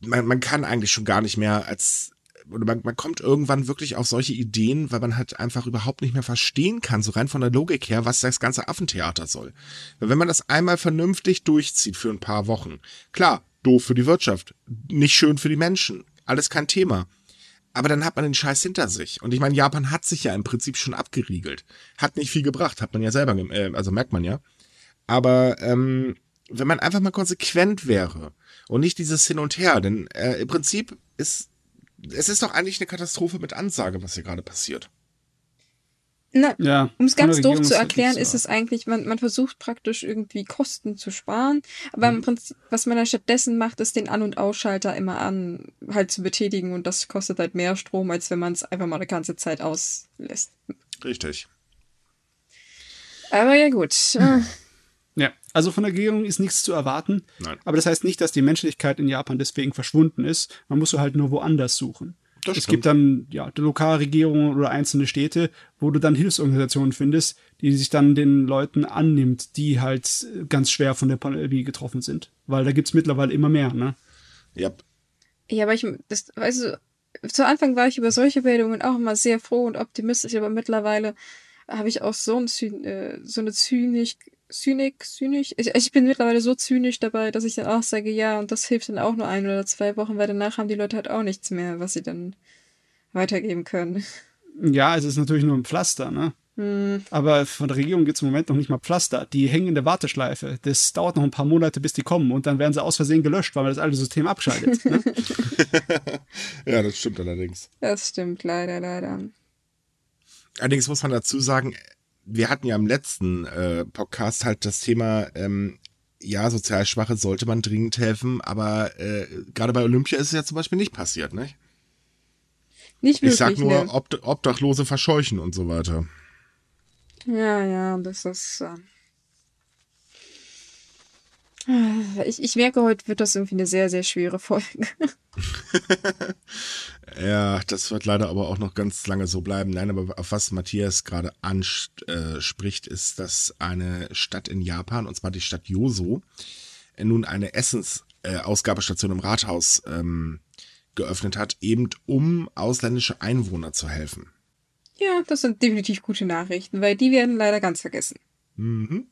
man, man kann eigentlich schon gar nicht mehr als oder man, man kommt irgendwann wirklich auf solche Ideen, weil man halt einfach überhaupt nicht mehr verstehen kann, so rein von der Logik her, was das ganze Affentheater soll. Weil wenn man das einmal vernünftig durchzieht für ein paar Wochen, klar, doof für die Wirtschaft, nicht schön für die Menschen, alles kein Thema. Aber dann hat man den Scheiß hinter sich. Und ich meine, Japan hat sich ja im Prinzip schon abgeriegelt. Hat nicht viel gebracht, hat man ja selber, äh, also merkt man ja. Aber ähm, wenn man einfach mal konsequent wäre und nicht dieses Hin und Her, denn äh, im Prinzip ist es ist doch eigentlich eine Katastrophe mit Ansage, was hier gerade passiert. Na, ja. Um es ganz doof zu halt erklären, ist es eigentlich, man, man versucht praktisch irgendwie Kosten zu sparen, aber Mhm. im Prinzip, was man dann stattdessen macht, ist den An- und Ausschalter immer an, halt zu betätigen und das kostet halt mehr Strom, als wenn man es einfach mal eine ganze Zeit auslässt. Richtig. Aber ja gut. Ja, also von der Regierung ist nichts zu erwarten. Nein. Aber das heißt nicht, dass die Menschlichkeit in Japan deswegen verschwunden ist. Man muss sie halt nur woanders suchen. Das es stimmt. gibt dann ja die Lokalregierungen oder einzelne Städte, wo du dann Hilfsorganisationen findest, die sich dann den Leuten annimmt, die halt ganz schwer von der Pandemie getroffen sind. Weil da gibt's mittlerweile immer mehr, ne? Ja, Ja, aber ich, das, weißt du, zu Anfang war ich über solche Meldungen auch immer sehr froh und optimistisch, aber mittlerweile habe ich auch so, ein Zyn, äh, so eine Zynik, Zynik, Zynik. Ich, ich bin mittlerweile so zynisch dabei, dass ich dann auch sage, ja, und das hilft dann auch nur ein oder zwei Wochen, weil danach haben die Leute halt auch nichts mehr, was sie dann weitergeben können. Ja, es ist natürlich nur ein Pflaster, ne? Hm, Aber von der Regierung gibt's im Moment noch nicht mal Pflaster. Die hängen in der Warteschleife. Das dauert noch ein paar Monate, bis die kommen. Und dann werden sie aus Versehen gelöscht, weil man das alte System abschaltet. Ne? ja, das stimmt allerdings. das stimmt leider, leider. Allerdings muss man dazu sagen, wir hatten ja im letzten äh, Podcast halt das Thema, ähm, ja, sozial Schwache sollte man dringend helfen, aber äh, gerade bei Olympia ist es ja zum Beispiel nicht passiert, nicht? Nicht Ich wirklich, sag nur, ne? Obd Obdachlose verscheuchen und so weiter. Ja, ja, das ist. Äh, ich, ich merke, heute wird das irgendwie eine sehr, sehr schwere Folge. Ja, das wird leider aber auch noch ganz lange so bleiben. Nein, aber auf was Matthias gerade anspricht, ist, dass eine Stadt in Japan, und zwar die Stadt Yoso, äh, nun eine Essensausgabestation im Rathaus ähm, geöffnet hat, eben um ausländische Einwohner zu helfen. Ja, das sind definitiv gute Nachrichten, weil die werden leider ganz vergessen. Mhm.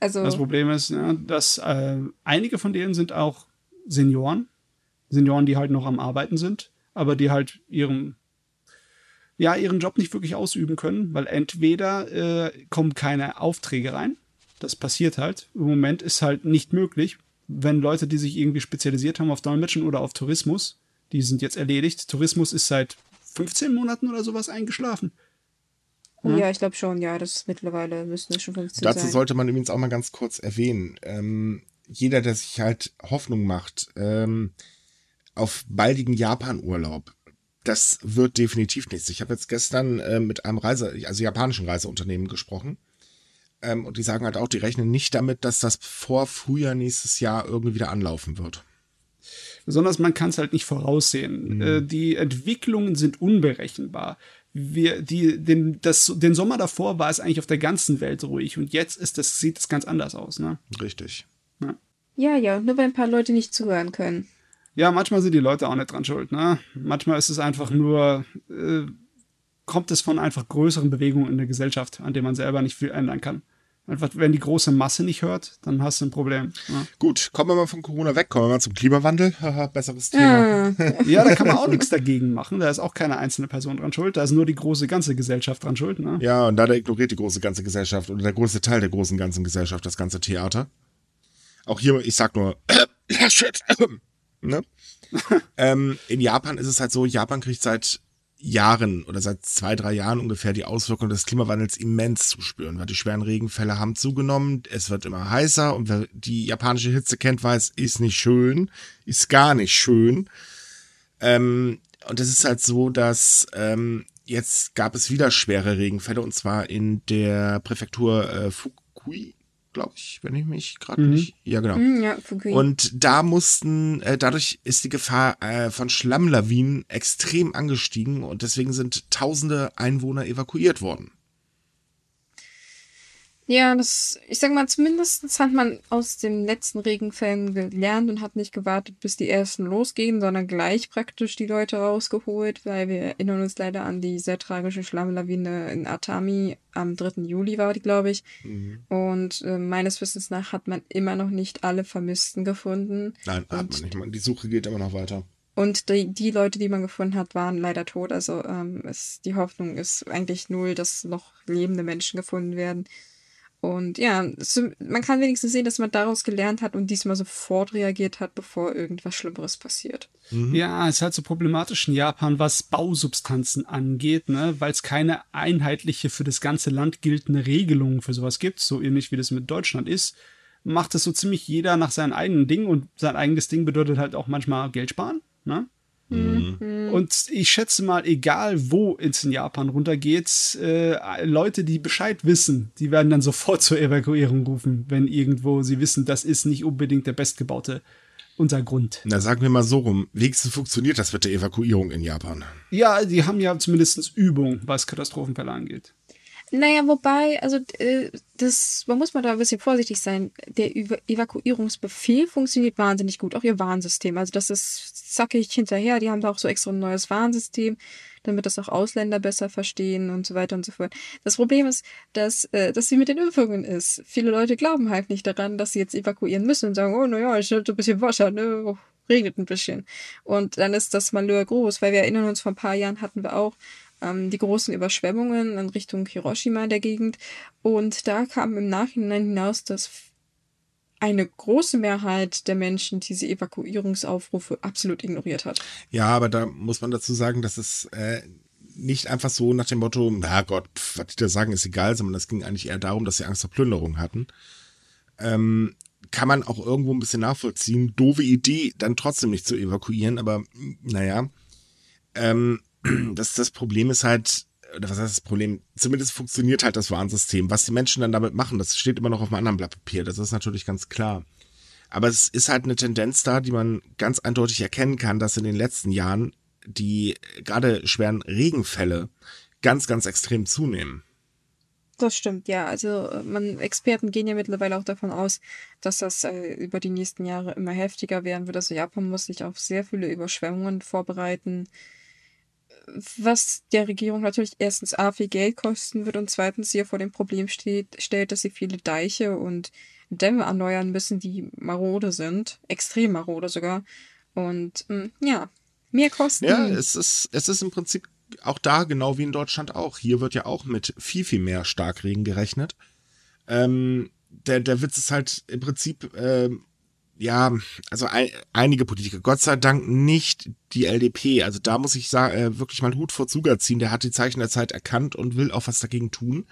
Also, Das Problem ist, ja, dass äh, einige von denen sind auch Senioren. Senioren, die halt noch am Arbeiten sind, aber die halt ihren, ja, ihren Job nicht wirklich ausüben können, weil entweder äh, kommen keine Aufträge rein. Das passiert halt. Im Moment ist halt nicht möglich, wenn Leute, die sich irgendwie spezialisiert haben auf Dolmetschen oder auf Tourismus, die sind jetzt erledigt. Tourismus ist seit 15 Monaten oder sowas eingeschlafen. Oh ja, ich glaube schon, ja, das ist mittlerweile müssten es schon 15 Dazu sein. sollte man übrigens auch mal ganz kurz erwähnen. Ähm, jeder, der sich halt Hoffnung macht ähm, auf baldigen Japan-Urlaub, das wird definitiv nichts. Ich habe jetzt gestern äh, mit einem Reise, also japanischen Reiseunternehmen gesprochen. Ähm, und die sagen halt auch, die rechnen nicht damit, dass das vor Frühjahr nächstes Jahr irgendwie wieder anlaufen wird. Besonders man kann es halt nicht voraussehen. Äh, die Entwicklungen sind unberechenbar. Wir, die, den, das, den Sommer davor war es eigentlich auf der ganzen Welt ruhig und jetzt ist das, sieht es ganz anders aus. Ne? Richtig. Ja, ja, nur weil ein paar Leute nicht zuhören können. Ja, manchmal sind die Leute auch nicht dran schuld. Ne? Manchmal ist es einfach nur, äh, kommt es von einfach größeren Bewegungen in der Gesellschaft, an denen man selber nicht viel ändern kann. Einfach, wenn die große Masse nicht hört, dann hast du ein Problem. Ja, Gut, kommen wir mal von Corona weg, kommen wir mal zum Klimawandel. Haha, Besseres Thema. Ja. ja da kann man auch nichts dagegen machen. Da ist auch keine einzelne Person dran schuld. Da ist nur die große ganze Gesellschaft dran schuld. Ne? Ja, und leider ignoriert die große ganze Gesellschaft oder der große Teil der großen ganzen Gesellschaft das ganze Theater. Auch hier, ich sag nur, ja, shit. ne? ähm, in Japan ist es halt so, Japan kriegt seit Jahren oder seit zwei, drei Jahren ungefähr die Auswirkungen des Klimawandels immens zu spüren, weil die schweren Regenfälle haben zugenommen, es wird immer heißer und wer die japanische Hitze kennt, weiß, ist nicht schön, ist gar nicht schön. Ähm, und es ist halt so, dass ähm, jetzt gab es wieder schwere Regenfälle und zwar in der Präfektur äh, Fukui, glaube ich, wenn ich mich gerade Mhm. nicht. Ja, genau. Hm, ja, Fukui. Und da mussten, äh, dadurch ist die Gefahr äh, von Schlammlawinen extrem angestiegen und deswegen sind tausende Einwohner evakuiert worden. Ja, das, ich sag mal, zumindest hat man aus den letzten Regenfällen gelernt und hat nicht gewartet, bis die ersten losgehen, sondern gleich praktisch die Leute rausgeholt, weil wir erinnern uns leider an die sehr tragische Schlammlawine in Atami am 3. Juli war die, glaube ich. Und äh, meines Wissens nach hat man immer noch nicht alle Vermissten gefunden. Nein, hat man nicht. Man- Die Suche geht immer noch weiter. Und die, die Leute, die man gefunden hat, waren leider tot. Also ähm, es, die Hoffnung ist eigentlich null, dass noch lebende Menschen gefunden werden. Und ja, es, man kann wenigstens sehen, dass man daraus gelernt hat und diesmal sofort reagiert hat, bevor irgendwas Schlimmeres passiert. Ja, ist halt so problematisch in Japan, was Bausubstanzen angeht, ne? weil es keine einheitliche für das ganze Land geltende Regelung für sowas gibt, so ähnlich wie das mit Deutschland ist, macht es so ziemlich jeder nach seinem eigenen Ding und sein eigenes Ding bedeutet halt auch manchmal Geld sparen. Ne? Und ich schätze mal, egal wo es in Japan runtergeht, äh, Leute, die Bescheid wissen, die werden dann sofort zur Evakuierung rufen, wenn irgendwo sie wissen, das ist nicht unbedingt der bestgebaute Untergrund. Na, sagen wir mal so rum. Wenigstens funktioniert das mit der Evakuierung in Japan. Ja, die haben ja zumindest Übung, was Katastrophenfälle angeht. Naja, wobei, also äh, das, man muss mal da ein bisschen vorsichtig sein. Der Ev Evakuierungsbefehl funktioniert wahnsinnig gut, auch ihr Warnsystem. Also das ist zackig hinterher. Die haben da auch so extra ein neues Warnsystem, damit das auch Ausländer besser verstehen und so weiter und so fort. Das Problem ist, dass äh, das wie mit den Impfungen ist. Viele Leute glauben halt nicht daran, dass sie jetzt evakuieren müssen und sagen, oh naja, ich hatte ein bisschen Wasser, ne? Regnet ein bisschen. Und dann ist das Malheur groß, weil wir erinnern uns, vor ein paar Jahren hatten wir auch ähm, die großen Überschwemmungen in Richtung Hiroshima der Gegend. Und da kam im Nachhinein hinaus, dass eine große Mehrheit der Menschen diese Evakuierungsaufrufe absolut ignoriert hat. Ja, aber da muss man dazu sagen, dass es äh, nicht einfach so nach dem Motto, na Gott, pf, was die da sagen, ist egal, sondern es ging eigentlich eher darum, dass sie Angst vor Plünderung hatten. Ähm, kann man auch irgendwo ein bisschen nachvollziehen. Doofe Idee, dann trotzdem nicht zu evakuieren, aber mm, naja. Ähm, das, das Problem ist halt, oder was heißt das Problem? Zumindest funktioniert halt das Warnsystem. Was die Menschen dann damit machen, das steht immer noch auf einem anderen Blatt Papier. Das ist natürlich ganz klar. Aber es ist halt eine Tendenz da, die man ganz eindeutig erkennen kann, dass in den letzten Jahren die gerade schweren Regenfälle ganz, ganz extrem zunehmen. Das stimmt, ja. Also äh, man, Experten gehen ja mittlerweile auch davon aus, dass das äh, über die nächsten Jahre immer heftiger werden wird. Also Japan muss sich auf sehr viele Überschwemmungen vorbereiten, was der Regierung natürlich erstens A viel Geld kosten wird und zweitens sie ja vor dem Problem steht, stellt, dass sie viele Deiche und Dämme erneuern müssen, die marode sind, extrem marode sogar. Und mh, ja, mehr Kosten. Ja, es ist, es ist im Prinzip auch da genau wie in Deutschland auch. Hier wird ja auch mit viel, viel mehr Starkregen gerechnet. Ähm, der, der Witz ist halt im Prinzip, ähm, ja, also ein, einige Politiker, Gott sei Dank nicht die LDP. Also da muss ich sagen, äh, wirklich mal Hut vor Zuger ziehen. Der hat die Zeichen der Zeit erkannt und will auch was dagegen tun.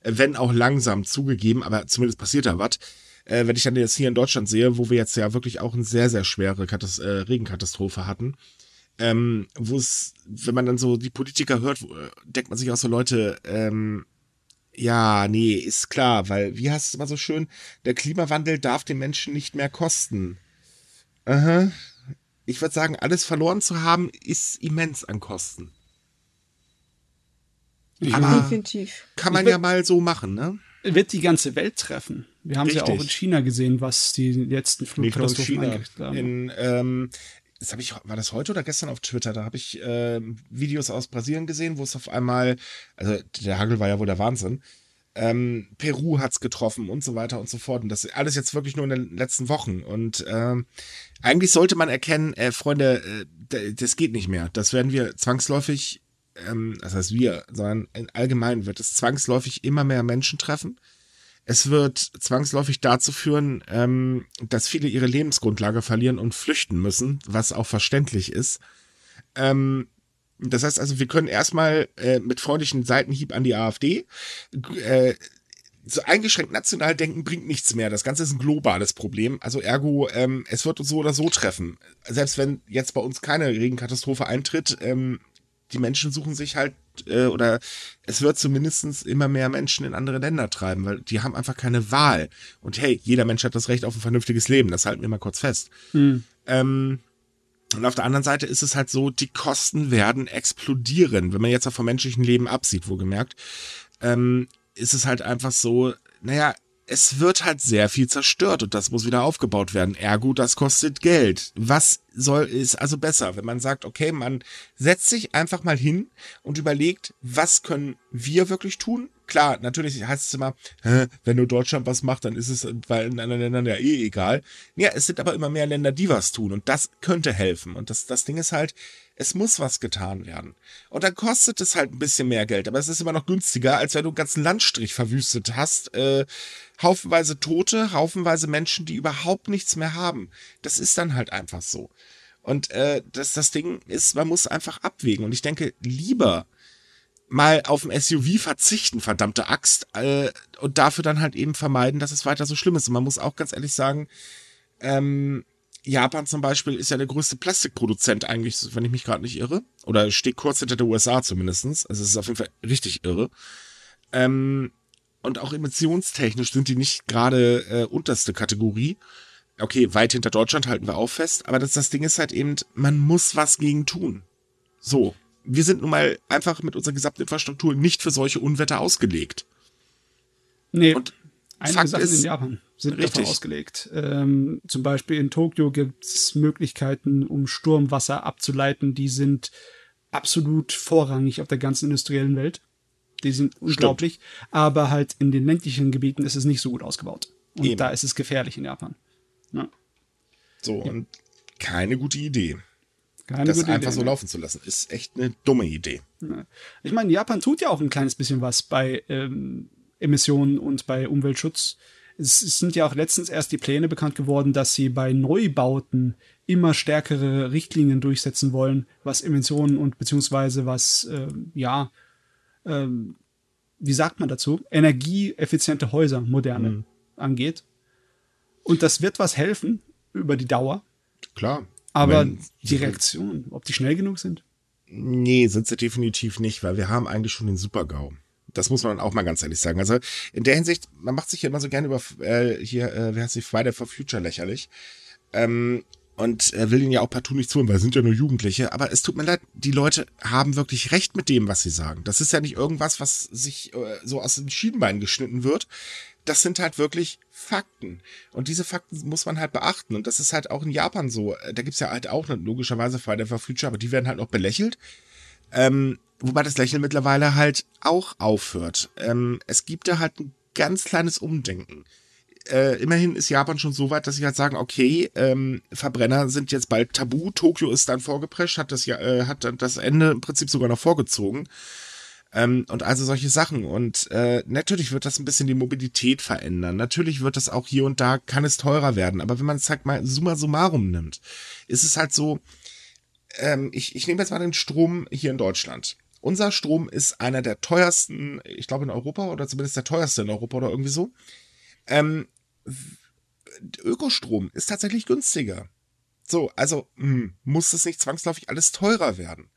Äh, wenn auch langsam zugegeben, aber zumindest passiert da was. Äh, wenn ich dann jetzt hier in Deutschland sehe, wo wir jetzt ja wirklich auch eine sehr, sehr schwere Katas äh, Regenkatastrophe hatten, ähm, wo es, wenn man dann so die Politiker hört, denkt man sich auch so, Leute, ähm, ja, nee, ist klar, weil, wie heißt es immer so schön, der Klimawandel darf den Menschen nicht mehr kosten. Aha. Ich würde sagen, alles verloren zu haben, ist immens an Kosten. Ich Aber- Definitiv. Kann man ja mal so machen, ne? wird die ganze Welt treffen. Wir haben es ja auch in China gesehen, was die letzten Flugkatastrophen China. angeht. In, ähm, das habe ich, war das heute oder gestern auf Twitter? Da habe ich äh, Videos aus Brasilien gesehen, wo es auf einmal, also der Hagel war ja wohl der Wahnsinn. Ähm, Peru hat's getroffen und so weiter und so fort. Und das alles jetzt wirklich nur in den letzten Wochen. Und ähm, eigentlich sollte man erkennen, äh, Freunde, äh, das geht nicht mehr. Das werden wir zwangsläufig, ähm, das heißt wir, sondern allgemein wird es zwangsläufig immer mehr Menschen treffen. Es wird zwangsläufig dazu führen, ähm, dass viele ihre Lebensgrundlage verlieren und flüchten müssen, was auch verständlich ist. Ähm, das heißt also, wir können erstmal äh, mit freundlichen Seitenhieb an die AfD. Äh, so eingeschränkt national denken bringt nichts mehr. Das Ganze ist ein globales Problem. Also ergo, ähm, es wird uns so oder so treffen. Selbst wenn jetzt bei uns keine Regenkatastrophe eintritt, ähm, die Menschen suchen sich halt, äh, oder es wird zumindest immer mehr Menschen in andere Länder treiben, weil die haben einfach keine Wahl. Und hey, jeder Mensch hat das Recht auf ein vernünftiges Leben, das halten wir mal kurz fest. Hm. Ähm, und auf der anderen Seite ist es halt so, die Kosten werden explodieren. Wenn man jetzt auch vom menschlichen Leben absieht, wohlgemerkt, ähm, ist es halt einfach so, naja, es wird halt sehr viel zerstört und das muss wieder aufgebaut werden. Ergo, das kostet Geld. Was soll, ist also besser, wenn man sagt, okay, man setzt sich einfach mal hin und überlegt, was können wir wirklich tun? Klar, natürlich heißt es immer, wenn nur Deutschland was macht, dann ist es bei anderen Ländern ja eh egal. Ja, es sind aber immer mehr Länder, die was tun und das könnte helfen. Und das, das Ding ist halt, es muss was getan werden. Und dann kostet es halt ein bisschen mehr Geld, aber es ist immer noch günstiger, als wenn du einen ganzen Landstrich verwüstet hast. Äh, haufenweise Tote, haufenweise Menschen, die überhaupt nichts mehr haben. Das ist dann halt einfach so. Und äh, das, das Ding ist, man muss einfach abwägen. Und ich denke, lieber mal auf ein SUV verzichten, verdammte Axt, äh, und dafür dann halt eben vermeiden, dass es weiter so schlimm ist. Und man muss auch ganz ehrlich sagen, ähm, Japan zum Beispiel ist ja der größte Plastikproduzent eigentlich, wenn ich mich gerade nicht irre. Oder steht kurz hinter der USA zumindestens. Also es ist auf jeden Fall richtig irre. Ähm, und auch emissionstechnisch sind die nicht gerade äh, unterste Kategorie. Okay, weit hinter Deutschland halten wir auch fest, aber das, das Ding ist halt eben, man muss was gegen tun. So. Wir sind nun mal einfach mit unserer gesamten Infrastruktur nicht für solche Unwetter ausgelegt. Nee. Und einige Fakt Sachen ist, in Japan sind richtig. dafür ausgelegt. Ähm, zum Beispiel in Tokio gibt es Möglichkeiten, um Sturmwasser abzuleiten, die sind absolut vorrangig auf der ganzen industriellen Welt. Die sind Stimmt. unglaublich. Aber halt in den ländlichen Gebieten ist es nicht so gut ausgebaut. Und Eben. da ist es gefährlich in Japan. Ja. So, ja. und keine gute Idee. Keine das einfach Idee, so ne? laufen zu lassen, ist echt eine dumme Idee. Ja. Ich meine, Japan tut ja auch ein kleines bisschen was bei ähm, Emissionen und bei Umweltschutz. Es, es, sind ja auch letztens erst die Pläne bekannt geworden, dass sie bei Neubauten immer stärkere Richtlinien durchsetzen wollen, was Emissionen und beziehungsweise was, äh, ja, ähm, wie sagt man dazu, energieeffiziente Häuser, moderne, mhm. angeht. Und das wird was helfen über die Dauer. Klar. Aber Wenn, die Reaktionen, ob die schnell genug sind? Nee, sind sie definitiv nicht, weil wir haben eigentlich schon den Super-GAU. Das muss man auch mal ganz ehrlich sagen. Also in der Hinsicht, man macht sich ja immer so gerne über äh, hier, äh, wie heißt die, Friday for Future lächerlich. Ähm, und er will ihn ja auch partout nicht tun, weil es sind ja nur Jugendliche. Aber es tut mir leid, die Leute haben wirklich recht mit dem, was sie sagen. Das ist ja nicht irgendwas, was sich äh, so aus den Schienbeinen geschnitten wird. Das sind halt wirklich Fakten. Und diese Fakten muss man halt beachten. Und das ist halt auch in Japan so. Da gibt's ja halt auch logischerweise Friday for Future, aber die werden halt noch belächelt. Ähm, wobei das Lächeln mittlerweile halt auch aufhört. Ähm, es gibt da halt ein ganz kleines Umdenken äh, immerhin ist Japan schon so weit, dass sie halt sagen, okay, ähm, Verbrenner sind jetzt bald tabu. Tokio ist dann vorgeprescht, hat das ja, äh, hat dann das Ende im Prinzip sogar noch vorgezogen. Ähm, und also solche Sachen. Und äh, natürlich wird das ein bisschen die Mobilität verändern. Natürlich wird das auch hier und da, kann es teurer werden. Aber wenn man es halt mal summa summarum nimmt, ist es halt so, ähm, ich, ich nehme jetzt mal den Strom hier in Deutschland. Unser Strom ist einer der teuersten, ich glaube in Europa oder zumindest der teuerste in Europa oder irgendwie so. Ähm, Ökostrom ist tatsächlich günstiger. So, also mh, hm, muss das nicht zwangsläufig alles teurer werden.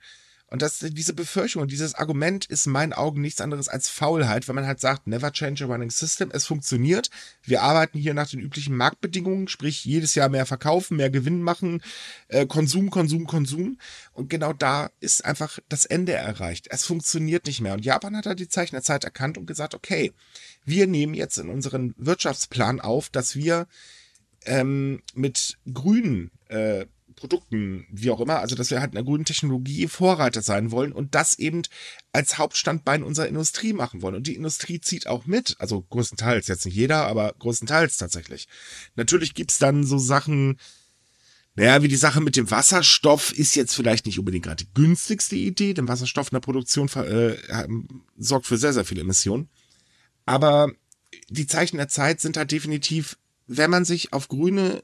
Und das, diese Befürchtung dieses Argument ist in meinen Augen nichts anderes als Faulheit, wenn man halt sagt, never change a running system, es funktioniert. Wir arbeiten hier nach den üblichen Marktbedingungen, sprich jedes Jahr mehr verkaufen, mehr Gewinn machen, äh, Konsum, Konsum, Konsum. Und genau da ist einfach das Ende erreicht. Es funktioniert nicht mehr. Und Japan hat da die Zeichen der Zeit erkannt und gesagt, okay, wir nehmen jetzt in unseren Wirtschaftsplan auf, dass wir ähm, mit grünen äh, Produkten, wie auch immer. Also, dass wir halt in der grünen Technologie Vorreiter sein wollen und das eben als Hauptstandbein unserer Industrie machen wollen. Und die Industrie zieht auch mit. Also größtenteils, jetzt nicht jeder, aber größtenteils tatsächlich. Natürlich gibt's dann so Sachen, naja, wie die Sache mit dem Wasserstoff ist jetzt vielleicht nicht unbedingt gerade die günstigste Idee, denn Wasserstoff in der Produktion äh, sorgt für sehr, sehr viele Emissionen. Aber die Zeichen der Zeit sind halt definitiv, wenn man sich auf grüne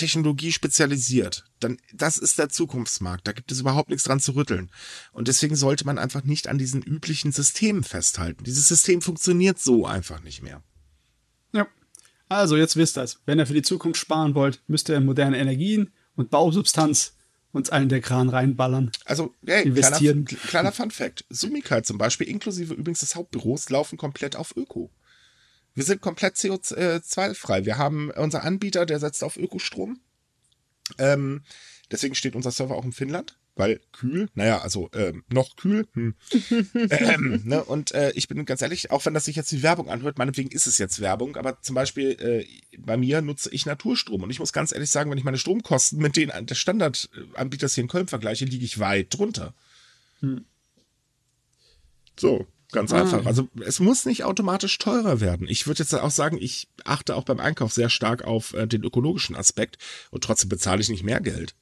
Technologie spezialisiert, dann das ist der Zukunftsmarkt. Da gibt es überhaupt nichts dran zu rütteln. Und deswegen sollte man einfach nicht an diesen üblichen Systemen festhalten. Dieses System funktioniert so einfach nicht mehr. Ja. Also jetzt wisst ihr es. Wenn ihr für die Zukunft sparen wollt, müsst ihr in moderne Energien und Bausubstanz uns allen der Kran reinballern. Also, hey, investieren. Kleiner, kleiner Fun Fact. Sumikai zum Beispiel, inklusive übrigens des Hauptbüros, laufen komplett auf Öko. Wir sind komplett CO2-frei. Wir haben unser Anbieter, der setzt auf Ökostrom. Ähm, deswegen steht unser Server auch in Finnland, weil kühl, naja, also ähm, noch kühl. Hm. ähm, ne? Und äh, ich bin ganz ehrlich, auch wenn das sich jetzt wie Werbung anhört, meinetwegen ist es jetzt Werbung, aber zum Beispiel äh, bei mir nutze ich Naturstrom und ich muss ganz ehrlich sagen, wenn ich meine Stromkosten mit denen des Standardanbieters hier in Köln vergleiche, liege ich weit drunter. Hm. So, Ganz ah. einfach. Also es muss nicht automatisch teurer werden. Ich würde jetzt auch sagen, ich achte auch beim Einkauf sehr stark auf äh, den ökologischen Aspekt und trotzdem bezahle ich nicht mehr Geld.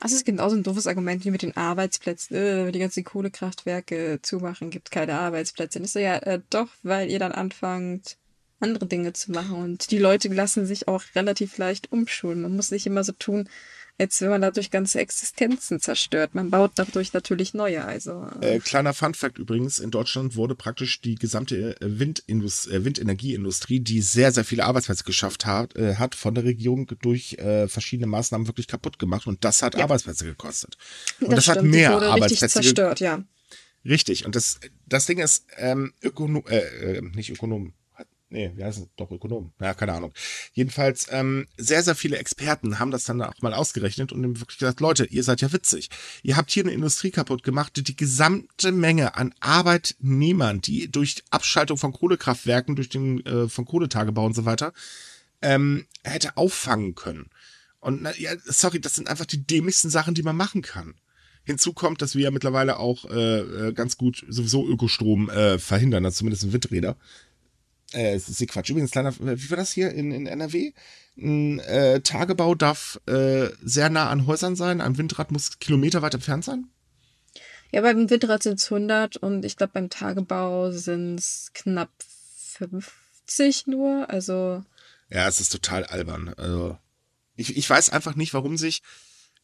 Das ist genauso ein doofes Argument wie mit den Arbeitsplätzen. Äh, die ganzen Kohlekraftwerke zumachen, gibt keine Arbeitsplätze. Das ist ja äh, doch, weil ihr dann anfangt, andere Dinge zu machen. Und die Leute lassen sich auch relativ leicht umschulen. Man muss nicht immer so tun, als wenn man dadurch ganze Existenzen zerstört. Man baut dadurch natürlich neue. Also äh, kleiner Funfact übrigens: In Deutschland wurde praktisch die gesamte äh, Windindust äh, Windenergieindustrie, die sehr sehr viele Arbeitsplätze geschafft hat, äh, hat von der Regierung durch äh, verschiedene Maßnahmen wirklich kaputt gemacht und das hat ja. Arbeitsplätze gekostet. Und das, das hat mehr Arbeitsplätze zerstört, ja. Richtig. Und das das Ding ist ähm, Ökonom äh, nicht Ökonom nee, wie heißt es? Doch Ökonom. Ja, keine Ahnung. Jedenfalls, ähm, sehr, sehr viele Experten haben das dann auch mal ausgerechnet und haben wirklich gesagt, Leute, ihr seid ja witzig. Ihr habt hier eine Industrie kaputt gemacht, die die gesamte Menge an Arbeitnehmern, die durch Abschaltung von Kohlekraftwerken, durch den äh, von Kohletagebau und so weiter, ähm, hätte auffangen können. Und na, ja, sorry, das sind einfach die dämlichsten Sachen, die man machen kann. Hinzu kommt, dass wir ja mittlerweile auch äh, äh ganz gut sowieso Ökostrom äh, verhindern, also zumindest in Windräder äh, ist Quatsch. Übrigens, kleiner, wie war das hier in, in NRW? Ein äh, Tagebau darf äh, sehr nah an Häusern sein, ein Windrad muss Kilometer weit entfernt sein? Ja, beim Windrad sind es 100 und ich glaube beim Tagebau sind es knapp 50 nur, also. Ja, es ist total albern. Also, ich, ich weiß einfach nicht, warum sich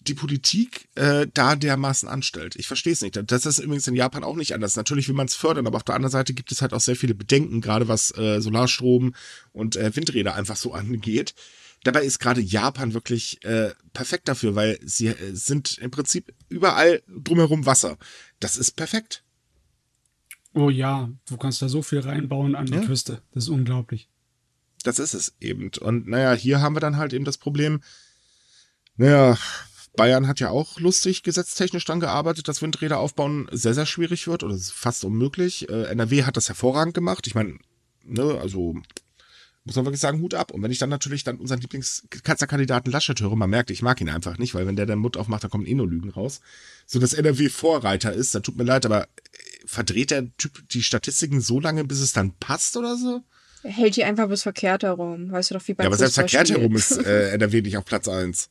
die Politik äh, da dermaßen anstellt. Ich verstehe es nicht. Das ist übrigens in Japan auch nicht anders. Natürlich will man es fördern, aber auf der anderen Seite gibt es halt auch sehr viele Bedenken, gerade was äh, Solarstrom und äh, Windräder einfach so angeht. Dabei ist gerade Japan wirklich äh, perfekt dafür, weil sie äh, sind im Prinzip überall drumherum Wasser. Das ist perfekt. Oh ja, du kannst da so viel reinbauen an ja. die Küste. Das ist unglaublich. Das ist es eben. Und naja, hier haben wir dann halt eben das Problem, naja, Bayern hat ja auch lustig gesetztechnisch dann gearbeitet, dass Windräder aufbauen sehr, sehr schwierig wird oder fast unmöglich. Äh, NRW hat das hervorragend gemacht. Ich meine, ne, also muss man wirklich sagen, Hut ab. Und wenn ich dann natürlich dann unseren Lieblingskanzlerkandidaten Laschet höre, man merkt, ich mag ihn einfach nicht, weil wenn der den Mund aufmacht, dann kommen eh nur Lügen raus. So dass NRW Vorreiter ist, dann tut mir leid, aber äh, verdreht der Typ die Statistiken so lange, bis es dann passt oder so? Er hält die einfach bis verkehrt herum. Weißt du doch, wie bei Ja, aber selbst verkehrt herum ist äh, NRW nicht auf Platz eins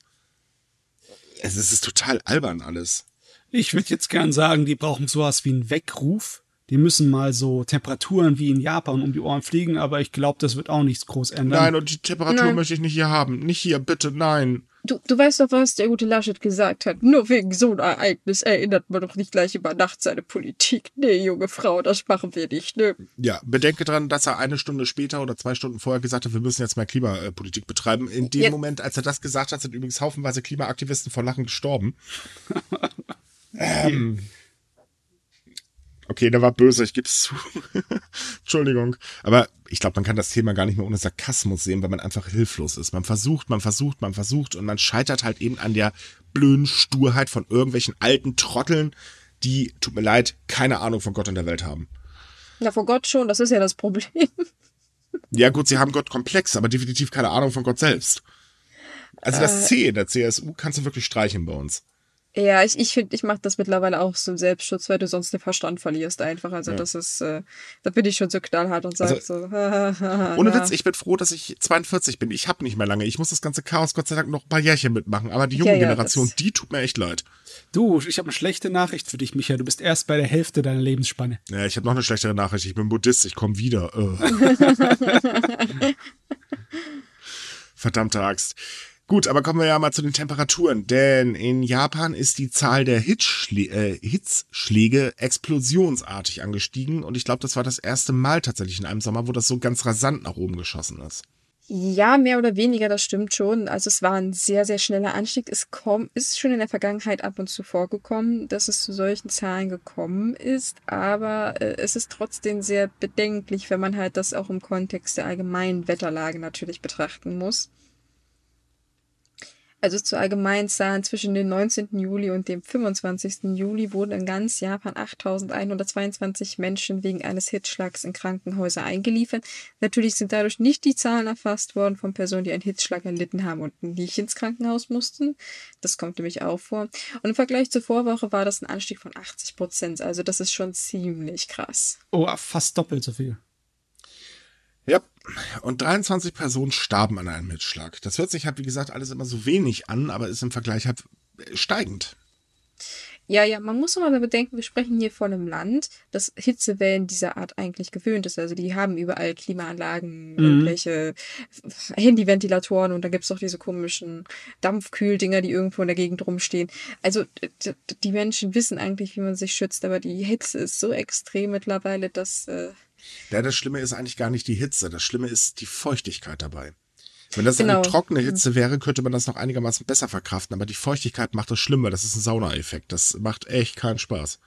es ist total albern alles. Ich würde jetzt gern sagen, die brauchen sowas wie einen Weckruf. Die müssen mal so Temperaturen wie in Japan um die Ohren fliegen, aber ich glaube, das wird auch nichts groß ändern. Nein, und die Temperatur nein. möchte ich nicht hier haben. Nicht hier, bitte, nein. Du, du weißt doch, was der gute Laschet gesagt hat. Nur wegen so einem Ereignis erinnert man doch nicht gleich über Nacht seine Politik. Nee, junge Frau, das machen wir nicht, ne? Ja, bedenke dran, dass er eine Stunde später oder zwei Stunden vorher gesagt hat, wir müssen jetzt mal Klimapolitik betreiben. In dem ja. Moment, als er das gesagt hat, sind übrigens haufenweise Klimaaktivisten vor Lachen gestorben. ähm, Okay, der war böse, ich gebe es zu. Entschuldigung. Aber ich glaube, man kann das Thema gar nicht mehr ohne Sarkasmus sehen, weil man einfach hilflos ist. Man versucht, man versucht, man versucht und man scheitert halt eben an der blöden Sturheit von irgendwelchen alten Trotteln, die, tut mir leid, keine Ahnung von Gott und der Welt haben. Ja, von Gott schon, das ist ja das Problem. ja, gut, sie haben Gott komplex, aber definitiv keine Ahnung von Gott selbst. Also das C in der CSU kannst du wirklich streichen bei uns. Ja, ich, ich finde, ich mache das mittlerweile auch zum Selbstschutz, weil du sonst den Verstand verlierst einfach. Also das ist, äh, da bin ich schon so knallhart und sage Also, so. Ohne Witz, ich bin froh, dass ich 42 bin. Ich habe nicht mehr lange. Ich muss das ganze Chaos Gott sei Dank noch ein paar Jährchen mitmachen. Aber die junge Ja, ja, Generation, die tut mir echt leid. Du, ich habe eine schlechte Nachricht für dich, Micha. Du bist erst bei der Hälfte deiner Lebensspanne. Ja, ich habe noch eine schlechtere Nachricht. Ich bin Buddhist, ich komme wieder. Äh. Verdammte Axt. Gut, aber kommen wir ja mal zu den Temperaturen, denn in Japan ist die Zahl der Hitzschlä äh, Hitzschläge explosionsartig angestiegen und ich glaube, das war das erste Mal tatsächlich in einem Sommer, wo das so ganz rasant nach oben geschossen ist. Ja, mehr oder weniger, das stimmt schon. Also es war ein sehr, sehr schneller Anstieg. Es komm, ist schon in der Vergangenheit ab und zu vorgekommen, dass es zu solchen Zahlen gekommen ist, aber äh, es ist trotzdem sehr bedenklich, wenn man halt das auch im Kontext der allgemeinen Wetterlage natürlich betrachten muss. Also zu allgemeinen Zahlen zwischen dem 19. Juli und dem 25. Juli wurden in ganz Japan 8.122 Menschen wegen eines Hitzschlags in Krankenhäuser eingeliefert. Natürlich sind dadurch nicht die Zahlen erfasst worden von Personen, die einen Hitzschlag erlitten haben und nicht ins Krankenhaus mussten. Das kommt nämlich auch vor. Und im Vergleich zur Vorwoche war das ein Anstieg von 80 Prozent. Also das ist schon ziemlich krass. Oh, fast doppelt so viel. Ja, und 23 Personen starben an einem Hitzschlag. Das hört sich halt, wie gesagt, alles immer so wenig an, aber ist im Vergleich halt steigend. Ja, ja, man muss aber bedenken, wir sprechen hier von einem Land, das Hitzewellen dieser Art eigentlich gewöhnt ist. Also die haben überall Klimaanlagen, irgendwelche Handyventilatoren und da gibt's auch diese komischen Dampfkühldinger, die irgendwo in der Gegend rumstehen. Also die Menschen wissen eigentlich, wie man sich schützt, aber die Hitze ist so extrem mittlerweile, dass äh, Ja, das Schlimme ist eigentlich gar nicht die Hitze. Das Schlimme ist die Feuchtigkeit dabei. Wenn das Genau. eine trockene Hitze wäre, könnte man das noch einigermaßen besser verkraften. Aber die Feuchtigkeit macht das schlimm, weil das ist ein Saunaeffekt. Das macht echt keinen Spaß.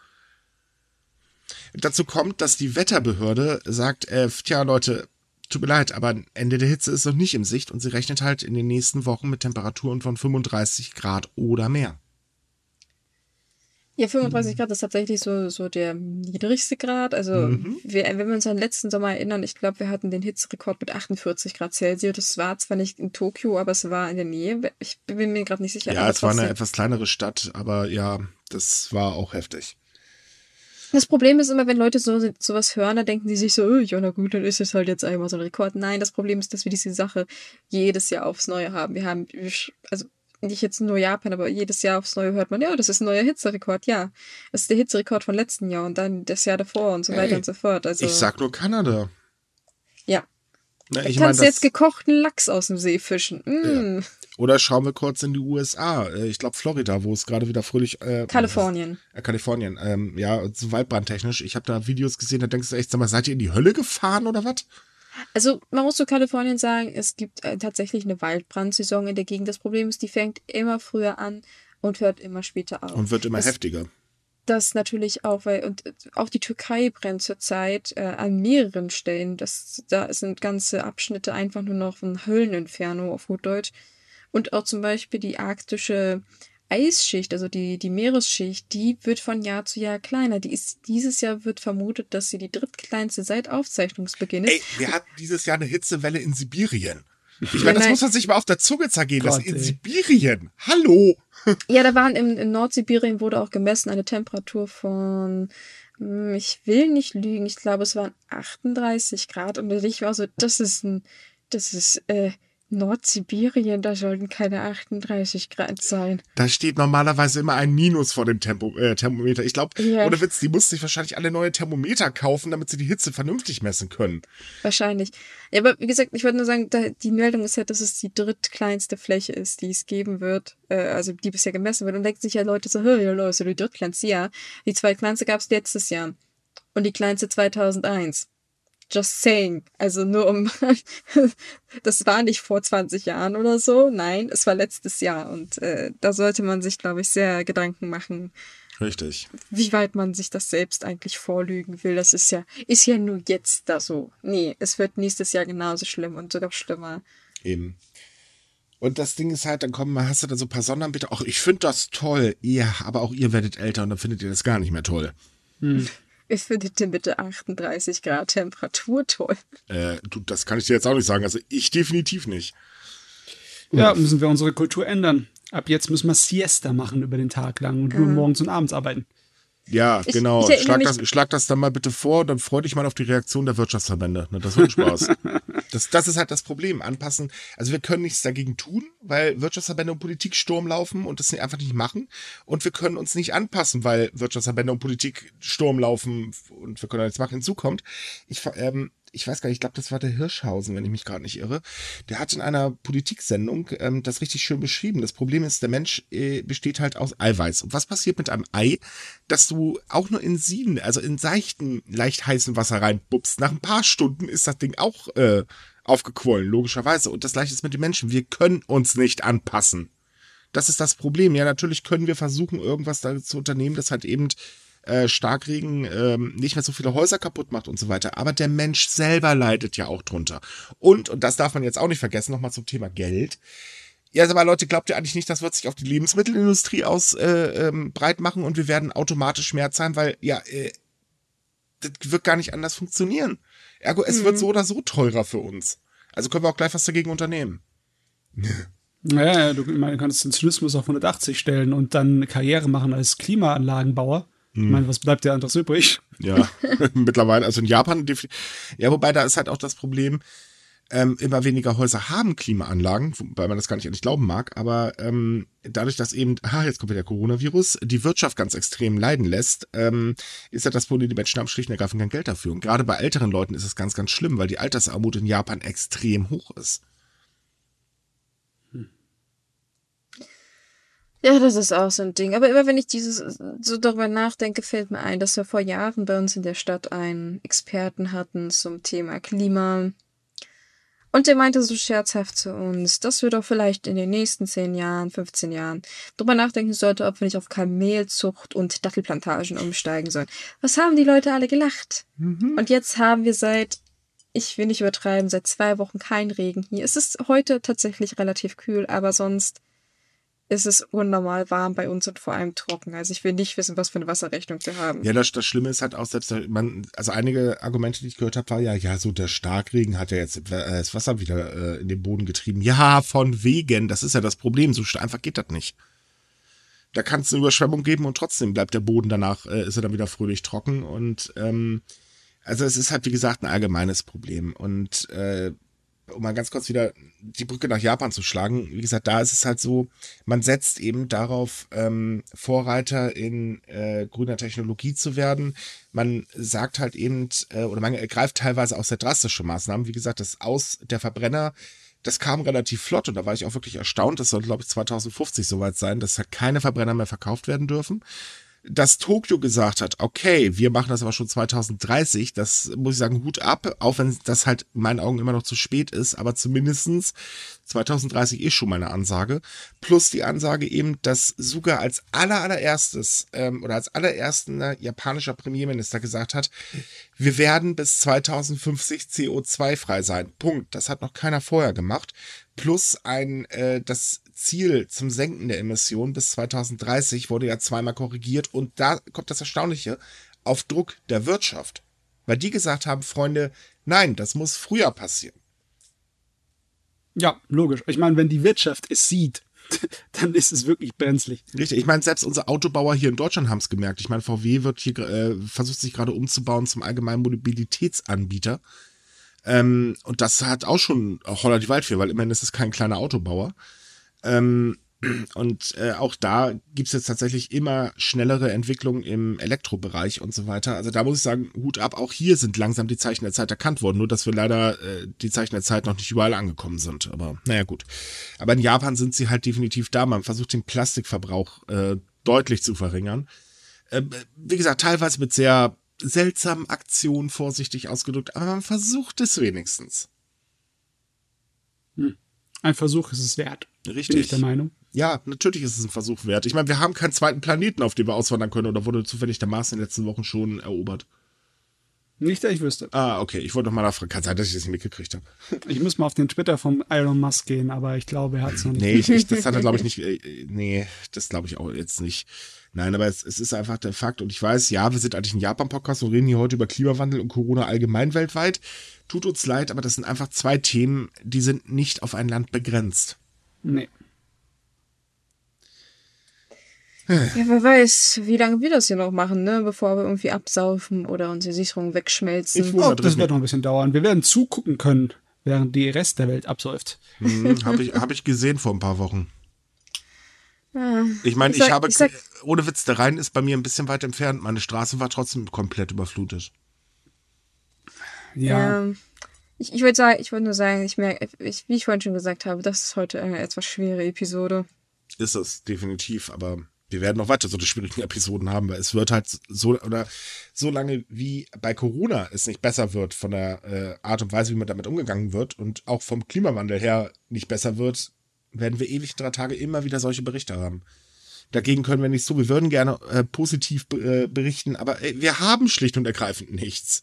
Dazu kommt, dass die Wetterbehörde sagt, äh, tja Leute, tut mir leid, aber Ende der Hitze ist noch nicht im Sicht und sie rechnet halt in den nächsten Wochen mit Temperaturen von 35 Grad oder mehr. Ja, Mhm. 35 Grad ist tatsächlich so, so der niedrigste Grad. Also, Mhm. wir, wenn wir uns an den letzten Sommer erinnern, ich glaube, wir hatten den Hitzerekord mit 48 Grad Celsius. Das war zwar nicht in Tokio, aber es war in der Nähe. Ich bin mir gerade nicht sicher. Ja, es war eine etwas kleinere Stadt, aber ja, das war auch heftig. Das Problem ist immer, wenn Leute so, sowas hören, dann denken sie sich so, oh, ja, na gut, dann ist es halt jetzt einmal so ein Rekord. Nein, das Problem ist, dass wir diese Sache jedes Jahr aufs Neue haben. Wir haben, also nicht jetzt nur Japan, aber jedes Jahr aufs Neue hört man, ja, das ist ein neuer Hitzerekord. Ja, das ist der Hitzerekord von letzten Jahr und dann das Jahr davor und so weiter Ey, und so fort. Also, Ich sag nur Kanada. ja. Du ich mein, kannst das- jetzt gekochten Lachs aus dem See fischen. Mm. Oder schauen wir kurz in die USA. Äh, Ich glaube Florida, wo es gerade wieder fröhlich. Äh, Kalifornien. Äh, Kalifornien. Ähm, ja, so waldbrandtechnisch. Ich habe da Videos gesehen, da denkst du echt, sag mal, seid ihr in die Hölle gefahren oder was? Also man muss zu Kalifornien sagen, es gibt äh, tatsächlich eine Waldbrandsaison in der Gegend. Das Problem ist, die fängt immer früher an und hört immer später auf. Und wird immer das, heftiger. Das natürlich auch, weil und äh, auch die Türkei brennt zurzeit äh, an mehreren Stellen. Das, da sind ganze Abschnitte einfach nur noch von Hölleninferno auf gut Deutsch. Und auch zum Beispiel die arktische Eisschicht, also die, die Meeresschicht, die wird von Jahr zu Jahr kleiner. Die ist, dieses Jahr wird vermutet, dass sie die drittkleinste seit Aufzeichnungsbeginn ist. Ey, wir hatten dieses Jahr eine Hitzewelle in Sibirien. Ich meine, das muss man sich mal auf der Zunge zergehen lassen. In ey. Sibirien. Hallo. Ja, da waren im, in Nordsibirien wurde auch gemessen eine Temperatur von, hm, ich will nicht lügen, ich glaube es waren 38 Grad und ich war so, das ist ein, das ist äh, Nordsibirien, da sollten keine 38 Grad sein. Da steht normalerweise immer ein Minus vor dem Tempo, äh, Thermometer. Ich glaube, Ja. ohne Witz, die mussten sich wahrscheinlich alle neue Thermometer kaufen, damit sie die Hitze vernünftig messen können. Wahrscheinlich. Ja, aber wie gesagt, ich wollte nur sagen, da, die Meldung ist ja, dass es die drittkleinste Fläche ist, die es geben wird, äh, also die bisher gemessen wird. Und denken sich ja Leute so, hey, ja, Leute, die drittkleinste, ja. Die zweitkleinste gab es letztes Jahr. Und die kleinste 2001. Just saying. Also nur um, das war nicht vor 20 Jahren oder so. Nein, es war letztes Jahr. Und äh, da sollte man sich, glaube ich, sehr Gedanken machen, Richtig. wie weit man sich das selbst eigentlich vorlügen will. Das ist ja, ist ja nur jetzt da so. Nee, es wird nächstes Jahr genauso schlimm und sogar schlimmer. Eben. Und das Ding ist halt, dann kommen, hast du da so ein paar Sonderanbieter. Ach, ich finde das toll. Ja, aber auch ihr werdet älter und dann findet ihr das gar nicht mehr toll. Ich finde denn bitte 38 Grad Temperatur toll. Äh, du, das kann ich dir jetzt auch nicht sagen. Also ich definitiv nicht. Ja, müssen wir unsere Kultur ändern. Ab jetzt müssen wir Siesta machen über den Tag lang und nur morgens und abends arbeiten. Ja, Ich- genau. ich schlag, das, schlag das dann mal bitte vor dann freu dich mal auf die Reaktion der Wirtschaftsverbände. Ne, das wird Spaß. das, das ist halt das Problem. Anpassen. Also wir können nichts dagegen tun, weil Wirtschaftsverbände und Politik Sturm laufen und das einfach nicht machen. Und wir können uns nicht anpassen, weil Wirtschaftsverbände und Politik Sturm laufen und wir können da nichts machen. Hinzu kommt, ich, ähm, ich weiß gar nicht, ich glaube, das war der Hirschhausen, wenn ich mich gerade nicht irre. Der hat in einer Politiksendung ähm, das richtig schön beschrieben. Das Problem ist, der Mensch äh, besteht halt aus Eiweiß. Und was passiert mit einem Ei, dass du auch nur in sieden, also in seichten, leicht heißen Wasser reinbubst? Nach ein paar Stunden ist das Ding auch äh, aufgequollen, logischerweise. Und das gleiche ist mit den Menschen. Wir können uns nicht anpassen. Das ist das Problem. Ja, natürlich können wir versuchen, irgendwas da zu unternehmen, das halt eben äh, Starkregen ähm, nicht mehr so viele Häuser kaputt macht und so weiter. Aber der Mensch selber leidet ja auch drunter. Und, und das darf man jetzt auch nicht vergessen, nochmal zum Thema Geld. Ja, aber Leute, glaubt ihr eigentlich nicht, das wird sich auf die Lebensmittelindustrie aus äh, ähm, breit machen und wir werden automatisch mehr zahlen, weil ja, äh, das wird gar nicht anders funktionieren. Ergo, es wird so oder so teurer für uns. Also können wir auch gleich was dagegen unternehmen. Naja, du ich meine, du kannst den Zynismus auf 180 stellen und dann eine Karriere machen als Klimaanlagenbauer. Ich meine, was bleibt dir anderes übrig? Ja, mittlerweile, also in Japan, ja, wobei da ist halt auch das Problem, ähm, immer weniger Häuser haben Klimaanlagen, wobei man das gar nicht ehrlich glauben mag, aber ähm, dadurch, dass eben, ah, jetzt kommt wieder der Coronavirus, die Wirtschaft ganz extrem leiden lässt, ähm, ist ja das Problem, die Menschen haben schlicht und ergreifend kein Geld dafür. Und gerade bei älteren Leuten ist es ganz, ganz schlimm, weil die Altersarmut in Japan extrem hoch ist. Ja, das ist auch so ein Ding. Aber immer wenn ich dieses so darüber nachdenke, fällt mir ein, dass wir vor Jahren bei uns in der Stadt einen Experten hatten zum Thema Klima. Und der meinte so scherzhaft zu uns, dass wir doch vielleicht in den nächsten 10 Jahren, 15 Jahren drüber nachdenken sollten, ob wir nicht auf Kamelzucht und Dattelplantagen umsteigen sollen. Was haben die Leute alle gelacht? Und jetzt haben wir seit, ich will nicht übertreiben, seit zwei Wochen kein Regen hier. Es ist heute tatsächlich relativ kühl, aber sonst ist es unnormal warm bei uns und vor allem trocken. Also ich will nicht wissen, was für eine Wasserrechnung wir haben. Ja, das, das Schlimme ist halt auch selbst, man, also einige Argumente, die ich gehört habe, war ja, ja, so der Starkregen hat ja jetzt äh, das Wasser wieder äh, in den Boden getrieben. Ja, von wegen, das ist ja das Problem, so einfach geht das nicht. Da kann es eine Überschwemmung geben und trotzdem bleibt der Boden danach, äh, ist er dann wieder fröhlich trocken und ähm, also es ist halt, wie gesagt, ein allgemeines Problem und äh, um mal ganz kurz wieder die Brücke nach Japan zu schlagen, wie gesagt, da ist es halt so, man setzt eben darauf, ähm, Vorreiter in äh, grüner Technologie zu werden. Man sagt halt eben, äh, oder man ergreift teilweise auch sehr drastische Maßnahmen. Wie gesagt, das Aus der Verbrenner, das kam relativ flott und da war ich auch wirklich erstaunt. Das soll, glaube ich, 2050 soweit sein, dass halt keine Verbrenner mehr verkauft werden dürfen dass Tokio gesagt hat, okay, wir machen das aber schon 2030, das muss ich sagen, Hut ab, auch wenn das halt in meinen Augen immer noch zu spät ist, aber zumindestens 2030 ist schon mal eine Ansage. Plus die Ansage eben, dass Suga als aller allererstes ähm, oder als allerersten japanischer Premierminister gesagt hat, wir werden bis 2050 CO2-frei sein. Punkt. Das hat noch keiner vorher gemacht. Plus ein, äh, das Ziel zum Senken der Emissionen bis 2030 wurde ja zweimal korrigiert und da kommt das Erstaunliche auf Druck der Wirtschaft. Weil die gesagt haben, Freunde, nein, das muss früher passieren. Ja, logisch. Ich meine, wenn die Wirtschaft es sieht, dann ist es wirklich brenzlig. Richtig, ich meine, selbst unsere Autobauer hier in Deutschland haben es gemerkt. Ich meine, VW wird hier äh, versucht sich gerade umzubauen zum allgemeinen Mobilitätsanbieter. Ähm, und das hat auch schon Holler die Waldfee, weil immerhin ist es kein kleiner Autobauer. Ähm, und äh, auch da gibt es jetzt tatsächlich immer schnellere Entwicklungen im Elektrobereich und so weiter. Also da muss ich sagen, Hut ab, auch hier sind langsam die Zeichen der Zeit erkannt worden, nur dass wir leider äh, die Zeichen der Zeit noch nicht überall angekommen sind. Aber naja gut. Aber in Japan sind sie halt definitiv da. Man versucht den Plastikverbrauch äh, deutlich zu verringern. Äh, wie gesagt, teilweise mit sehr seltsamen Aktionen vorsichtig ausgedrückt, aber man versucht es wenigstens. Ein Versuch ist es wert. Bin ich Richtig. der Meinung. Ja, natürlich ist es ein Versuch wert. Ich meine, wir haben keinen zweiten Planeten, auf dem wir auswandern können, oder wurde zufällig der Mars in den letzten Wochen schon erobert? Nicht, dass ich wüsste. Ah, okay. Ich wollte noch mal nachfragen. Kann sein, dass ich das nicht mitgekriegt habe. Ich muss mal auf den Twitter vom Elon Musk gehen, aber ich glaube, er hat es noch nicht. Nee, ich, ich, das hat er, glaube ich, nicht. Äh, nee, das glaube ich auch jetzt nicht. Nein, aber es, es ist einfach der Fakt. Und ich weiß, ja, wir sind eigentlich ein Japan-Podcast und reden hier heute über Klimawandel und Corona allgemein weltweit. Tut uns leid, aber das sind einfach zwei Themen, die sind nicht auf ein Land begrenzt. Nee. Ja, wer weiß, wie lange wir das hier noch machen, ne? Bevor wir irgendwie absaufen oder unsere Sicherungen wegschmelzen. Ich Oh, das wird noch ein bisschen dauern. Wir werden zugucken können, während die Rest der Welt absäuft. Hm, habe ich, hab ich gesehen vor ein paar Wochen. Ja. Ich meine, Ich ich, habe, ich sag- ohne Witz, der Rhein ist bei mir ein bisschen weit entfernt. Meine Straße war trotzdem komplett überflutet. Ja. Ähm, ich ich würde sagen, ich wollte nur sagen, ich merke, ich, wie ich vorhin schon gesagt habe, das ist heute eine etwas schwere Episode. Ist es, definitiv. Aber wir werden noch weiter so eine schwierigen Episoden haben, weil es wird halt so, oder so lange wie bei Corona es nicht besser wird von der äh, Art und Weise, wie man damit umgegangen wird und auch vom Klimawandel her nicht besser wird, werden wir ewig drei Tage immer wieder solche Berichte haben. Dagegen können wir nicht so. Wir würden gerne äh, positiv äh, berichten, aber ey, wir haben schlicht und ergreifend nichts.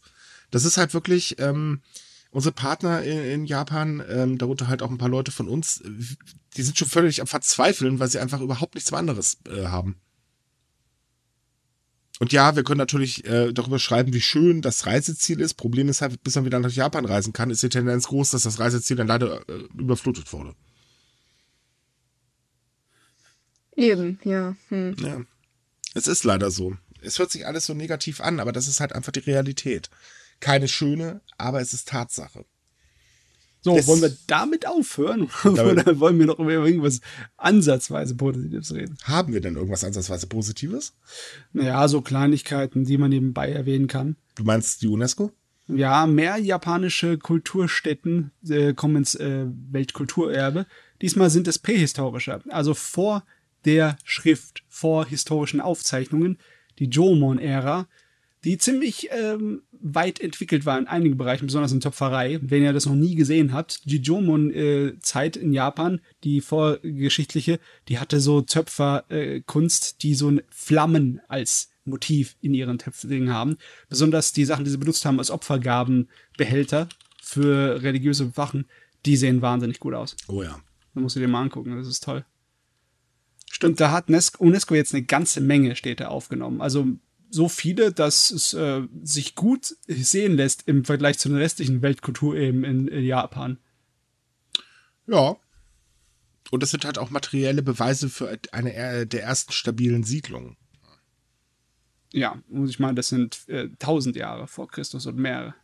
Das ist halt wirklich ähm, unsere Partner in, in Japan, ähm, darunter halt auch ein paar Leute von uns, äh, die sind schon völlig am Verzweifeln, weil sie einfach überhaupt nichts anderes äh, haben. Und ja, wir können natürlich äh, darüber schreiben, wie schön das Reiseziel ist. Problem ist halt, bis man wieder nach Japan reisen kann, ist die Tendenz groß, dass das Reiseziel dann leider äh, überflutet wurde. Eben, ja. Hm. Ja. Es ist leider so. Es hört sich alles so negativ an, aber das ist halt einfach die Realität. Keine schöne, aber es ist Tatsache. So, Das- wollen wir damit aufhören? Damit- Oder wollen wir noch über irgendwas ansatzweise Positives reden? Haben wir denn irgendwas ansatzweise Positives? Naja, so Kleinigkeiten, die man nebenbei erwähnen kann. Du meinst die UNESCO? Ja, mehr japanische Kulturstätten äh, kommen ins äh, Weltkulturerbe. Diesmal sind es prähistorische, also vor der Schrift, vor historischen Aufzeichnungen, die Jomon-Ära, die ziemlich ähm, weit entwickelt war in einigen Bereichen, besonders in Töpferei. Wenn ihr das noch nie gesehen habt, die Jomon-Zeit in Japan, die vorgeschichtliche, die hatte so Töpferkunst, die so ein Flammen als Motiv in ihren Töpfdingen haben. Besonders die Sachen, die sie benutzt haben als Opfergabenbehälter für religiöse Wachen, die sehen wahnsinnig gut aus. Oh ja. Da musst du dir mal angucken, das ist toll. Stimmt, da hat Nes- UNESCO jetzt eine ganze Menge Städte aufgenommen. Also so viele, dass es äh, sich gut sehen lässt im Vergleich zu den restlichen Weltkultureben in, in Japan. Ja. Und das sind halt auch materielle Beweise für eine äh, der ersten stabilen Siedlungen. Ja, muss ich meinen, das sind äh, 1000 Jahre vor Christus und mehr.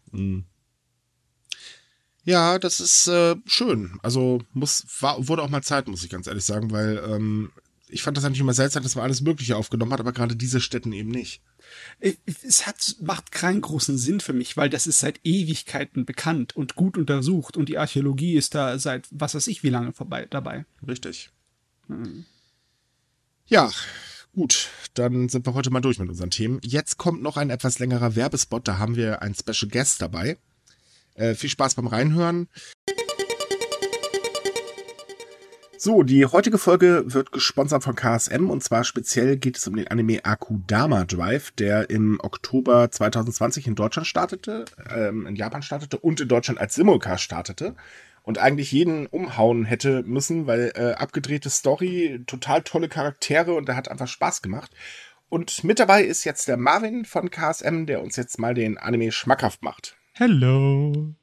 Ja, das ist äh, schön. Also muss war, wurde auch mal Zeit, muss ich ganz ehrlich sagen, weil ähm, ich fand das eigentlich immer seltsam, dass man alles Mögliche aufgenommen hat, aber gerade diese Städten eben nicht. Ich- Es hat, macht keinen großen Sinn für mich, weil das ist seit Ewigkeiten bekannt und gut untersucht und die Archäologie ist da seit was weiß ich wie lange vorbei dabei. Richtig. Ja, gut. Dann sind wir heute mal durch mit unseren Themen. Jetzt kommt noch ein etwas längerer Werbespot. Da haben wir einen Special Guest dabei. Äh, viel Spaß beim Reinhören. So, die heutige Folge wird gesponsert von KSM und zwar speziell geht es um den Anime Akudama Drive, der im Oktober 2020 in Deutschland startete, ähm, in Japan startete und in Deutschland als Simulcast startete und eigentlich jeden umhauen hätte müssen, weil äh, abgedrehte Story, total tolle Charaktere und der hat einfach Spaß gemacht. Und mit dabei ist jetzt der Marvin von KSM, der uns jetzt mal den Anime schmackhaft macht. Hello.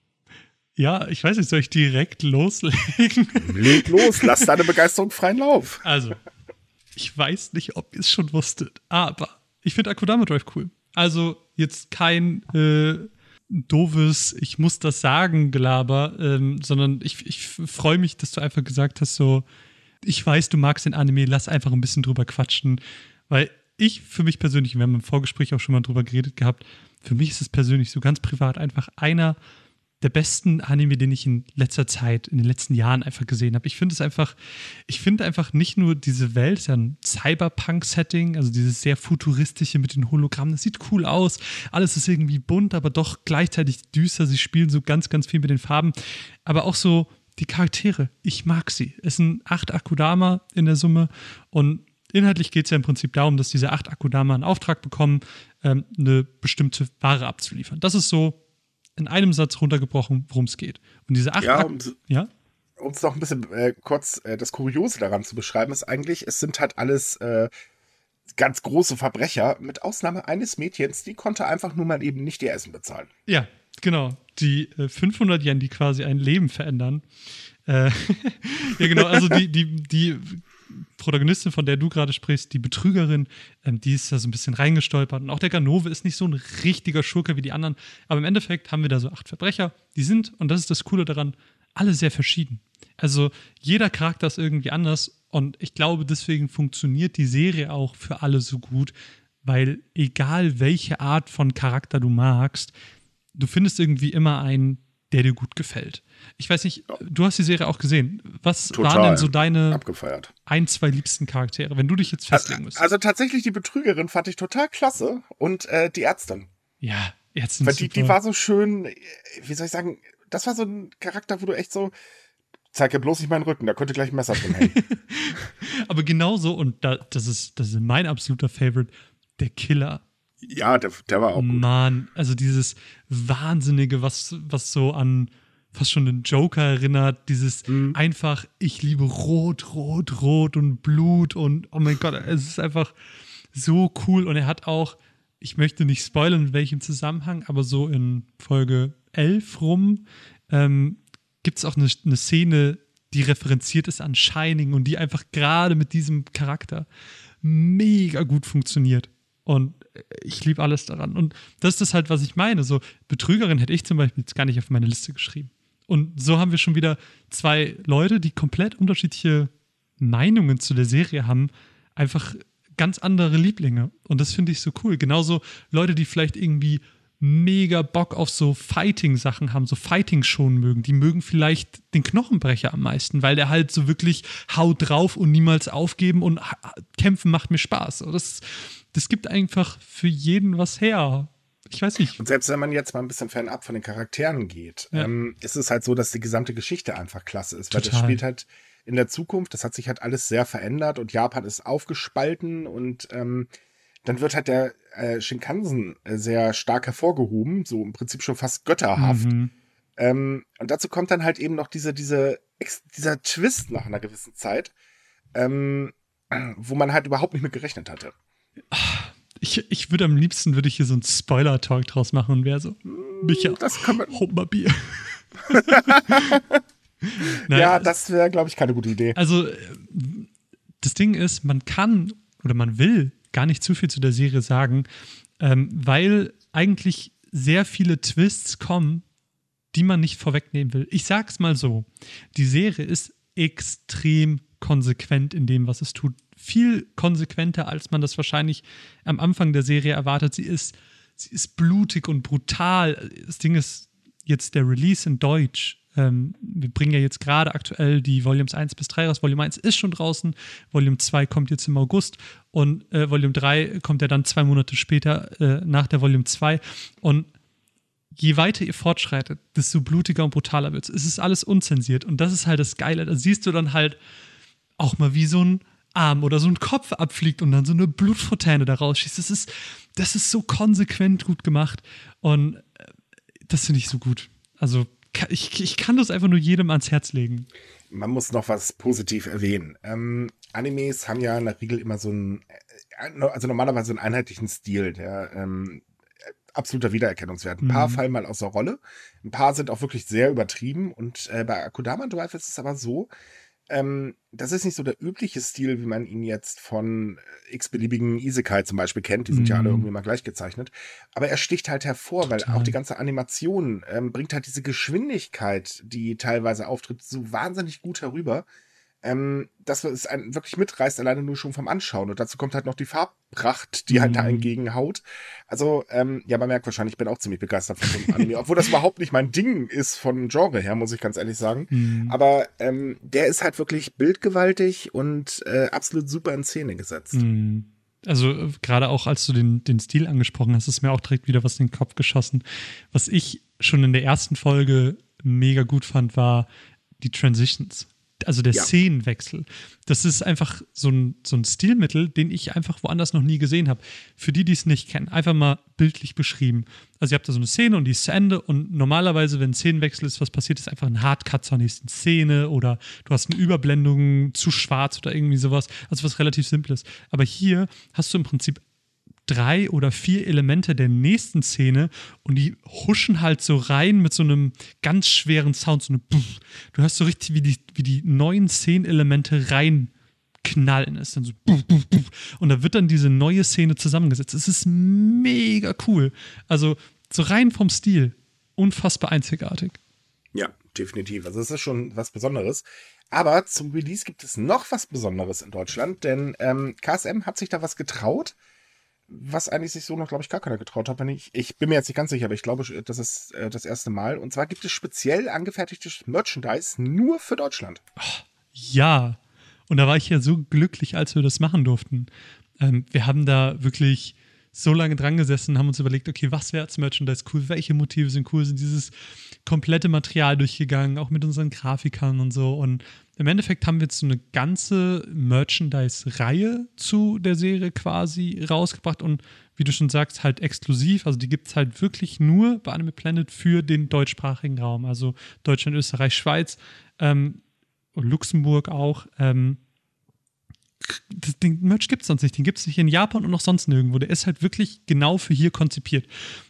Ja, ich weiß nicht, soll ich direkt loslegen? Leg los, lass deine Begeisterung freien Lauf. Also, ich weiß nicht, ob ihr es schon wusstet, aber ich finde Akudama Drive cool. Also, jetzt kein äh, doofes, ich muss das sagen, Gelaber, ähm, sondern ich, ich freue mich, dass du einfach gesagt hast, so, ich weiß, du magst den Anime, lass einfach ein bisschen drüber quatschen, weil ich für mich persönlich, wir haben im Vorgespräch auch schon mal drüber geredet gehabt, für mich ist es persönlich so ganz privat einfach einer der besten Anime, den ich in letzter Zeit, in den letzten Jahren einfach gesehen habe. Ich finde es einfach, ich finde einfach nicht nur diese Welt, ist ja ein Cyberpunk-Setting, also dieses sehr futuristische mit den Hologrammen, das sieht cool aus, alles ist irgendwie bunt, aber doch gleichzeitig düster. Sie spielen so ganz, ganz viel mit den Farben, aber auch so die Charaktere. Ich mag sie. Es sind acht Akudama in der Summe und inhaltlich geht es ja im Prinzip darum, dass diese acht Akudama einen Auftrag bekommen, ähm, eine bestimmte Ware abzuliefern. Das ist so in einem Satz runtergebrochen, worum es geht. Und diese acht Ja, Ak- und ja? um es noch ein bisschen äh, kurz äh, das Kuriose daran zu beschreiben, ist eigentlich, es sind halt alles äh, ganz große Verbrecher, mit Ausnahme eines Mädchens, die konnte einfach nur mal eben nicht ihr Essen bezahlen. Ja, Genau, die äh, 500 Yen, die quasi ein Leben verändern. Äh, ja, genau, also die, die, die Protagonistin, von der du gerade sprichst, die Betrügerin, ähm, die ist da so ein bisschen reingestolpert. Und auch der Ganove ist nicht so ein richtiger Schurke wie die anderen. Aber im Endeffekt haben wir da so acht Verbrecher. Die sind, und das ist das Coole daran, alle sehr verschieden. Also jeder Charakter ist irgendwie anders. Und ich glaube, deswegen funktioniert die Serie auch für alle so gut, weil egal welche Art von Charakter du magst, du findest irgendwie immer einen, der dir gut gefällt. Ich weiß nicht, du hast die Serie auch gesehen. Was Total. waren denn so deine Abgefeiert. ein, zwei liebsten Charaktere, wenn du dich jetzt festlegen müsstest? Also tatsächlich die Betrügerin fand ich total klasse und äh, die Ärztin. ja, jetzt Weil die, die war so schön, äh, wie soll ich sagen, das war so ein Charakter, wo du echt so, zeig ja bloß nicht meinen Rücken, da könnte gleich ein Messer drin hängen. Aber genauso, und da, das, ist, das ist mein absoluter Favorite, der Killer. ja, der, der war auch gut. Mann, also dieses Wahnsinnige, was, was so an fast schon den Joker erinnert, dieses Mhm. einfach, ich liebe Rot, Rot, Rot und Blut und oh mein Gott, es ist einfach so cool und er hat auch, ich möchte nicht spoilern, in welchem Zusammenhang, aber so in Folge 11 rum ähm, gibt es auch eine, eine Szene, die referenziert ist an Shining und die einfach gerade mit diesem Charakter mega gut funktioniert. Und ich liebe alles daran. Und das ist das halt, was ich meine. So, Betrügerin hätte ich zum Beispiel jetzt gar nicht auf meine Liste geschrieben. Und so haben wir schon wieder zwei Leute, die komplett unterschiedliche Meinungen zu der Serie haben, einfach ganz andere Lieblinge. Und das finde ich so cool. Genauso Leute, die vielleicht irgendwie mega Bock auf so Fighting-Sachen haben, so Fighting-Schon mögen. Die mögen vielleicht den Knochenbrecher am meisten, weil der halt so wirklich haut drauf und niemals aufgeben und kämpfen macht mir Spaß. Das, das gibt einfach für jeden was her. Ich weiß nicht. Und selbst wenn man jetzt mal ein bisschen fernab von den Charakteren geht, Ja. ähm, ist es halt so, dass die gesamte Geschichte einfach klasse ist. Weil das spielt halt in der Zukunft, das hat sich halt alles sehr verändert und Japan ist aufgespalten und ähm, dann wird halt der äh, Shinkansen äh, sehr stark hervorgehoben, so im Prinzip schon fast götterhaft. Mhm. Ähm, und dazu kommt dann halt eben noch diese, diese, dieser Twist nach einer gewissen Zeit, ähm, wo man halt überhaupt nicht mit gerechnet hatte. Ich, ich würde am liebsten, würde ich hier so einen Spoiler-Talk draus machen und wäre so, Micha, Das kann man, hol mal Bier. Nein, ja, das wäre, glaube ich, keine gute Idee. Also, äh, das Ding ist, man kann oder man will gar nicht zu viel zu der Serie sagen, ähm, weil eigentlich sehr viele Twists kommen, die man nicht vorwegnehmen will. Ich sag's mal so: Die Serie ist extrem konsequent in dem, was es tut. Viel konsequenter, als man das wahrscheinlich am Anfang der Serie erwartet. Sie ist, sie ist blutig und brutal. Das Ding ist jetzt der Release in Deutsch. Ähm, wir bringen ja jetzt gerade aktuell die Volumes 1 bis 3 raus. Volume 1 ist schon draußen, Volume 2 kommt jetzt im August und äh, Volume 3 kommt ja dann zwei Monate später äh, nach der Volume 2. Und je weiter ihr fortschreitet, desto blutiger und brutaler wird es. Es ist alles unzensiert und das ist halt das Geile. Da siehst du dann halt auch mal, wie so ein Arm oder so ein Kopf abfliegt und dann so eine Blutfontäne da rausschießt. Das ist, das ist so konsequent gut gemacht und äh, das finde ich so gut. Also ich, ich kann das einfach nur jedem ans Herz legen. man muss noch was positiv erwähnen. Ähm, Animes haben ja in der Regel immer so einen, äh, also normalerweise einen einheitlichen Stil, der ähm, absoluter Wiedererkennungswert. Ein paar Mhm. fallen mal aus der Rolle, ein paar sind auch wirklich sehr übertrieben und äh, bei Akudama Drive ist es aber so, ähm, das ist nicht so der übliche Stil, wie man ihn jetzt von äh, x-beliebigen Isekai zum Beispiel kennt. Die sind ja Mhm. alle irgendwie mal gleich gezeichnet. Aber er sticht halt hervor, weil Total. auch die ganze Animation ähm, bringt halt diese Geschwindigkeit, die teilweise auftritt, so wahnsinnig gut herüber. Ähm, dass es einen wirklich mitreißt, alleine nur schon vom Anschauen. Und dazu kommt halt noch die Farbpracht, die halt da Mhm. entgegenhaut. Also, ähm, ja, man merkt wahrscheinlich, ich bin auch ziemlich begeistert von dem Anime, obwohl das überhaupt nicht mein Ding ist von Genre her, muss ich ganz ehrlich sagen. Mhm. Aber ähm, der ist halt wirklich bildgewaltig und äh, absolut super in Szene gesetzt. Mhm. Also äh, gerade auch als du den, den Stil angesprochen hast, ist mir auch direkt wieder was in den Kopf geschossen. Was ich schon in der ersten Folge mega gut fand, war die Transitions. Also der Ja. Szenenwechsel. Das ist einfach so ein, so ein Stilmittel, den ich einfach woanders noch nie gesehen habe. Für die, die es nicht kennen, einfach mal bildlich beschrieben. Also ihr habt da so eine Szene und die ist zu Ende und normalerweise, wenn ein Szenenwechsel ist, was passiert, ist einfach ein Hardcut zur nächsten Szene oder du hast eine Überblendung zu schwarz oder irgendwie sowas. Also was relativ Simples. Aber hier hast du im Prinzip drei oder vier Elemente der nächsten Szene und die huschen halt so rein mit so einem ganz schweren Sound, so eine. Du hörst so richtig, wie die, wie die neuen Szenenelemente reinknallen. ist dann so und da wird dann diese neue Szene zusammengesetzt. Es ist mega cool. Also so rein vom Stil unfassbar einzigartig. Ja, definitiv. Also es ist schon was Besonderes. Aber zum Release gibt es noch was Besonderes in Deutschland, denn ähm, KSM hat sich da was getraut, was eigentlich sich so noch, glaube ich, gar keiner getraut hat. Ich, ich bin mir jetzt nicht ganz sicher, aber ich glaube, das ist äh, das erste Mal. Und zwar gibt es speziell angefertigtes Merchandise nur für Deutschland. Ja, und da war ich ja so glücklich, als wir das machen durften. Ähm, wir haben da wirklich so lange dran gesessen, haben uns überlegt, okay, was wäre als Merchandise cool, welche Motive sind cool, sind dieses komplette Material durchgegangen, auch mit unseren Grafikern und so. Und im Endeffekt haben wir jetzt so eine ganze Merchandise-Reihe zu der Serie quasi rausgebracht und wie du schon sagst, halt exklusiv. Also die gibt es halt wirklich nur bei Anime Planet für den deutschsprachigen Raum. Also Deutschland, Österreich, Schweiz ähm, und Luxemburg auch. Ähm, den Merch gibt es sonst nicht. Den gibt es nicht in Japan und noch sonst nirgendwo. Der ist halt wirklich genau für hier konzipiert.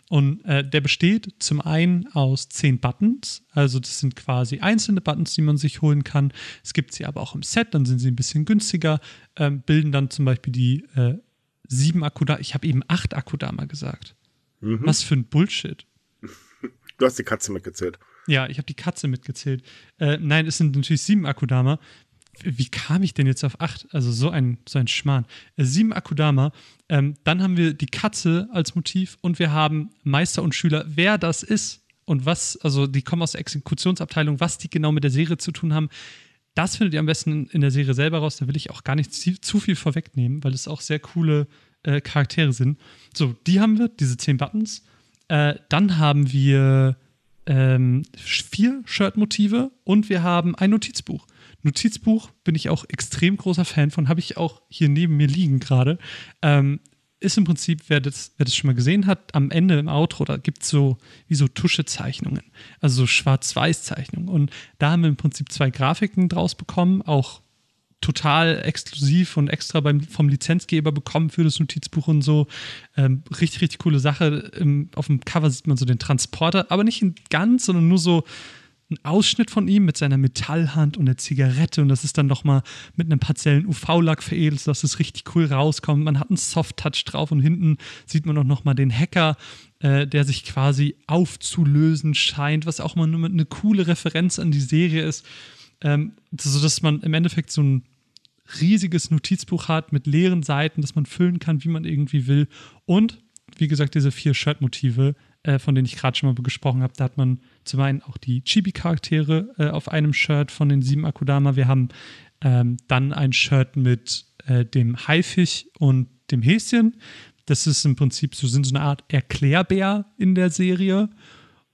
Und äh, der besteht zum einen aus zehn Buttons. Also das sind quasi einzelne Buttons, die man sich holen kann. Es gibt sie aber auch im Set, dann sind sie ein bisschen günstiger. Ähm, bilden dann zum Beispiel die äh, sieben Akudama. Ich habe eben acht Akudama gesagt. Mhm. Was für ein Bullshit. Du hast die Katze mitgezählt. Ja, ich habe die Katze mitgezählt. Äh, nein, es sind natürlich sieben Akudama wie kam ich denn jetzt auf acht? Also so ein, so ein Schmarrn. Äh, sieben Akudama. Ähm, dann haben wir die Katze als Motiv und wir haben Meister und Schüler. Wer das ist und was, also die kommen aus der Exekutionsabteilung, was die genau mit der Serie zu tun haben, das findet ihr am besten in der Serie selber raus. Da will ich auch gar nicht zu viel vorwegnehmen, weil es auch sehr coole äh, Charaktere sind. So, die haben wir, diese zehn Buttons. Äh, dann haben wir ähm, vier Shirt-Motive und wir haben ein Notizbuch. Notizbuch bin ich auch extrem großer Fan von, habe ich auch hier neben mir liegen gerade. Ähm, ist im Prinzip, wer das, wer das schon mal gesehen hat, am Ende im Outro, da gibt es so wie so Tuschezeichnungen, also so Schwarz-Weiß-Zeichnungen. Und da haben wir im Prinzip zwei Grafiken draus bekommen, auch total exklusiv und extra beim, vom Lizenzgeber bekommen für das Notizbuch und so. Ähm, richtig, richtig coole Sache. Im, auf dem Cover sieht man so den Transporter, aber nicht in ganz, sondern nur so ein Ausschnitt von ihm mit seiner Metallhand und der Zigarette und das ist dann nochmal mit einem partiellen UV-Lack veredelt, sodass es richtig cool rauskommt. Man hat einen Soft-Touch drauf und hinten sieht man auch nochmal den Hacker, äh, der sich quasi aufzulösen scheint, was auch mal nur eine coole Referenz an die Serie ist, ähm, sodass man im Endeffekt so ein riesiges Notizbuch hat mit leeren Seiten, das man füllen kann, wie man irgendwie will. Und wie gesagt, diese vier Shirt-Motive, äh, von denen ich gerade schon mal gesprochen habe, da hat man zum einen auch die Chibi-Charaktere äh, auf einem Shirt von den sieben Akudama. Wir haben ähm, dann ein Shirt mit äh, dem Haifisch und dem Häschen. Das ist im Prinzip so, sind so eine Art Erklärbär in der Serie.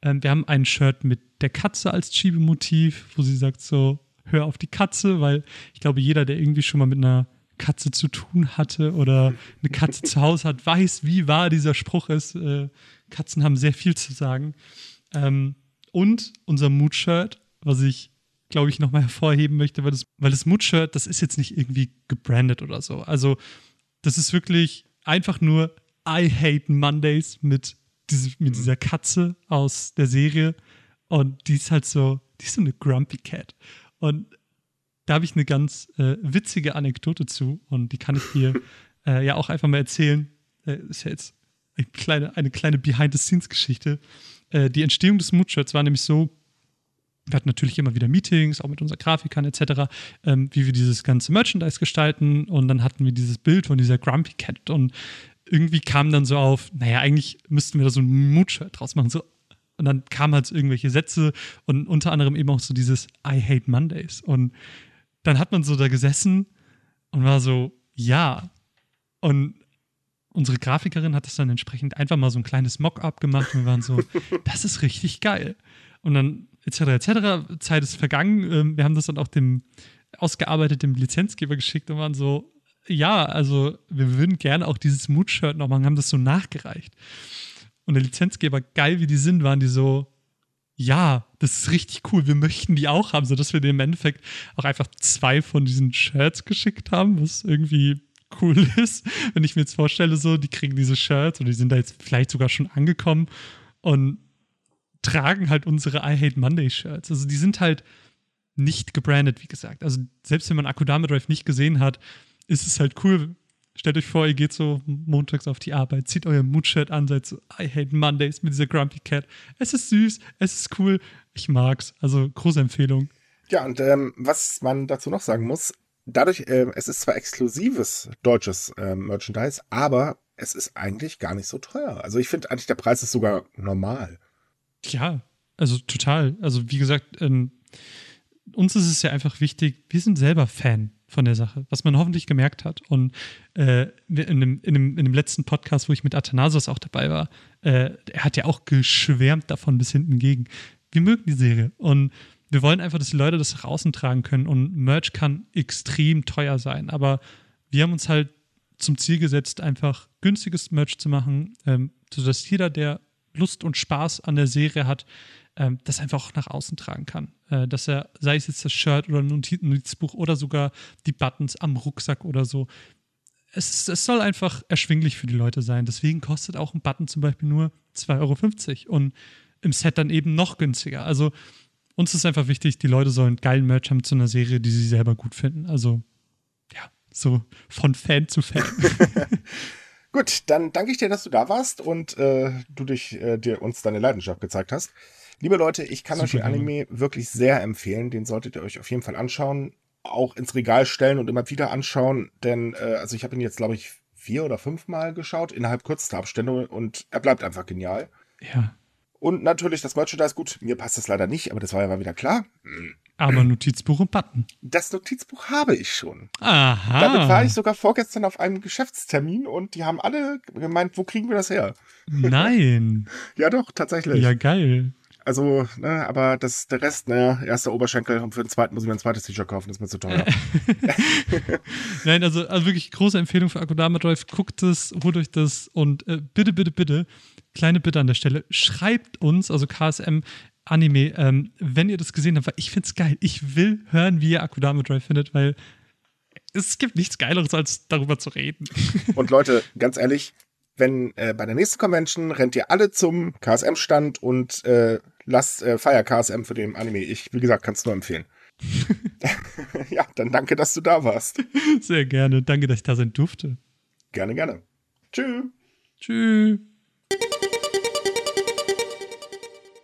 Ähm, wir haben ein Shirt mit der Katze als Chibi-Motiv, wo sie sagt so, hör auf die Katze, weil ich glaube, jeder, der irgendwie schon mal mit einer Katze zu tun hatte oder eine Katze zu Hause hat, weiß, wie wahr dieser Spruch ist. Äh, Katzen haben sehr viel zu sagen. Ähm, und unser Mood-Shirt, was ich, glaube ich, nochmal hervorheben möchte, weil das, weil das Mood-Shirt, das ist jetzt nicht irgendwie gebrandet oder so. Also, das ist wirklich einfach nur I hate Mondays mit, diese, mit dieser Katze aus der Serie. Und die ist halt so, die ist so eine Grumpy Cat. Und da habe ich eine ganz äh, witzige Anekdote zu und die kann ich dir äh, ja auch einfach mal erzählen. Äh, ist ja jetzt eine kleine, eine kleine Behind-the-Scenes-Geschichte. Äh, die Entstehung des Moodshirts war nämlich so, wir hatten natürlich immer wieder Meetings, auch mit unseren Grafikern etc., ähm, wie wir dieses ganze Merchandise gestalten. Und dann hatten wir dieses Bild von dieser Grumpy Cat. Und irgendwie kam dann so auf, naja, eigentlich müssten wir da so ein Moodshirt draus machen. So. Und dann kamen halt so irgendwelche Sätze und unter anderem eben auch so dieses I hate Mondays. Und dann hat man so da gesessen und war so, ja. Und unsere Grafikerin hat das dann entsprechend einfach mal so ein kleines Mock-up gemacht und wir waren so, das ist richtig geil. Und dann etc. etc. Zeit ist vergangen. Ähm, wir haben das dann auch dem ausgearbeitet dem Lizenzgeber geschickt und waren so, ja, also wir würden gerne auch dieses Mood-Shirt noch machen, haben das so nachgereicht. Und der Lizenzgeber, geil wie die sind, waren die so, ja, das ist richtig cool, wir möchten die auch haben, sodass wir dir im Endeffekt auch einfach zwei von diesen Shirts geschickt haben, was irgendwie cool ist, wenn ich mir jetzt vorstelle, so, die kriegen diese Shirts und die sind da jetzt vielleicht sogar schon angekommen und tragen halt unsere I Hate Monday Shirts. Also die sind halt nicht gebrandet, wie gesagt. Also selbst wenn man Akudame Drive nicht gesehen hat, ist es halt cool. Stellt euch vor, ihr geht so montags auf die Arbeit, zieht euer Mood-Shirt an, seid so I Hate Mondays mit dieser Grumpy Cat. Es ist süß, es ist cool, ich mag's. Also große Empfehlung. Ja, und ähm, was man dazu noch sagen muss, dadurch, äh, es ist zwar exklusives deutsches äh, Merchandise, aber es ist eigentlich gar nicht so teuer. Also ich finde eigentlich, der Preis ist sogar normal. Ja, also total. Also wie gesagt, ähm, uns ist es ja einfach wichtig, wir sind selber Fan von der Sache, was man hoffentlich gemerkt hat. Und äh, in, dem, in, dem, in dem letzten Podcast, wo ich mit Athanasos auch dabei war, äh, er hat ja auch geschwärmt davon bis hinten gegen. Wir mögen die Serie und wir wollen einfach, dass die Leute das nach außen tragen können. Und Merch kann extrem teuer sein, aber wir haben uns halt zum Ziel gesetzt, einfach günstiges Merch zu machen, ähm, sodass jeder, der Lust und Spaß an der Serie hat, ähm, das einfach auch nach außen tragen kann. Äh, dass er, sei es jetzt das Shirt oder ein Notizbuch oder sogar die Buttons am Rucksack oder so, es, es, soll einfach erschwinglich für die Leute sein. Deswegen kostet auch ein Button zum Beispiel nur 2,50 Euro und im Set dann eben noch günstiger. Also uns ist einfach wichtig, die Leute sollen geilen Merch haben zu einer Serie, die sie selber gut finden. Also ja, so von Fan zu Fan. Gut, dann danke ich dir, dass du da warst und äh, du dich, äh, dir uns deine Leidenschaft gezeigt hast. Liebe Leute, ich kann Super euch den Anime wirklich sehr empfehlen. Den solltet ihr euch auf jeden Fall anschauen, auch ins Regal stellen und immer wieder anschauen, denn äh, also ich habe ihn jetzt glaube ich vier oder fünf Mal geschaut innerhalb kürzester Abstände und er bleibt einfach genial. Ja. Und natürlich das Merchandise, gut, mir passt das leider nicht, aber das war ja mal wieder klar. Aber Notizbuch und Button. Das Notizbuch habe ich schon. Aha. Damit war ich sogar vorgestern auf einem Geschäftstermin und die haben alle gemeint, wo kriegen wir das her? Nein. ja, doch, tatsächlich. Ja, geil. Also, ne, aber das, der Rest, naja, erster Oberschenkel und für den zweiten muss ich mir ein zweites T-Shirt kaufen, das ist mir zu teuer. Nein, also, also wirklich große Empfehlung für Akudama Drive. Guckt es, holt euch das und äh, bitte, bitte, bitte, kleine Bitte an der Stelle, schreibt uns, also KSM Anime, ähm, wenn ihr das gesehen habt, weil ich finde es geil. Ich will hören, wie ihr Akudama Drive findet, weil es gibt nichts Geileres, als darüber zu reden. Und Leute, ganz ehrlich, wenn äh, bei der nächsten Convention rennt ihr alle zum KSM-Stand und äh, lasst äh, Feier KSM für den Anime. Ich, wie gesagt, kann es nur empfehlen. ja, dann danke, dass du da warst. Sehr gerne. Danke, dass ich da sein durfte. Gerne, gerne. Tschüss. Tschüss.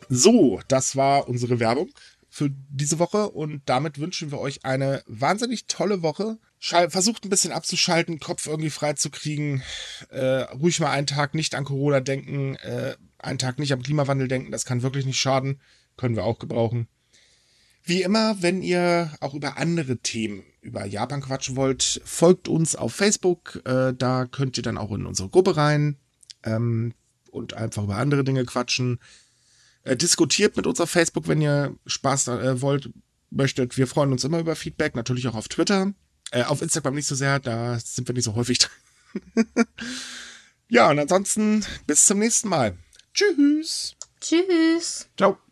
So, das war unsere Werbung für diese Woche und damit wünschen wir euch eine wahnsinnig tolle Woche. Versucht ein bisschen abzuschalten, Kopf irgendwie frei zu kriegen, äh, ruhig mal einen Tag nicht an Corona denken, äh, einen Tag nicht am Klimawandel denken, das kann wirklich nicht schaden, können wir auch gebrauchen. Wie immer, wenn ihr auch über andere Themen über Japan quatschen wollt, folgt uns auf Facebook, äh, da könnt ihr dann auch in unsere Gruppe rein ähm, und einfach über andere Dinge quatschen. Äh, diskutiert mit uns auf Facebook, wenn ihr Spaß äh, wollt, möchtet. Wir freuen uns immer über Feedback, natürlich auch auf Twitter. Äh, auf Instagram nicht so sehr, da sind wir nicht so häufig drin. ja, und ansonsten bis zum nächsten Mal. Tschüss. Tschüss. Ciao.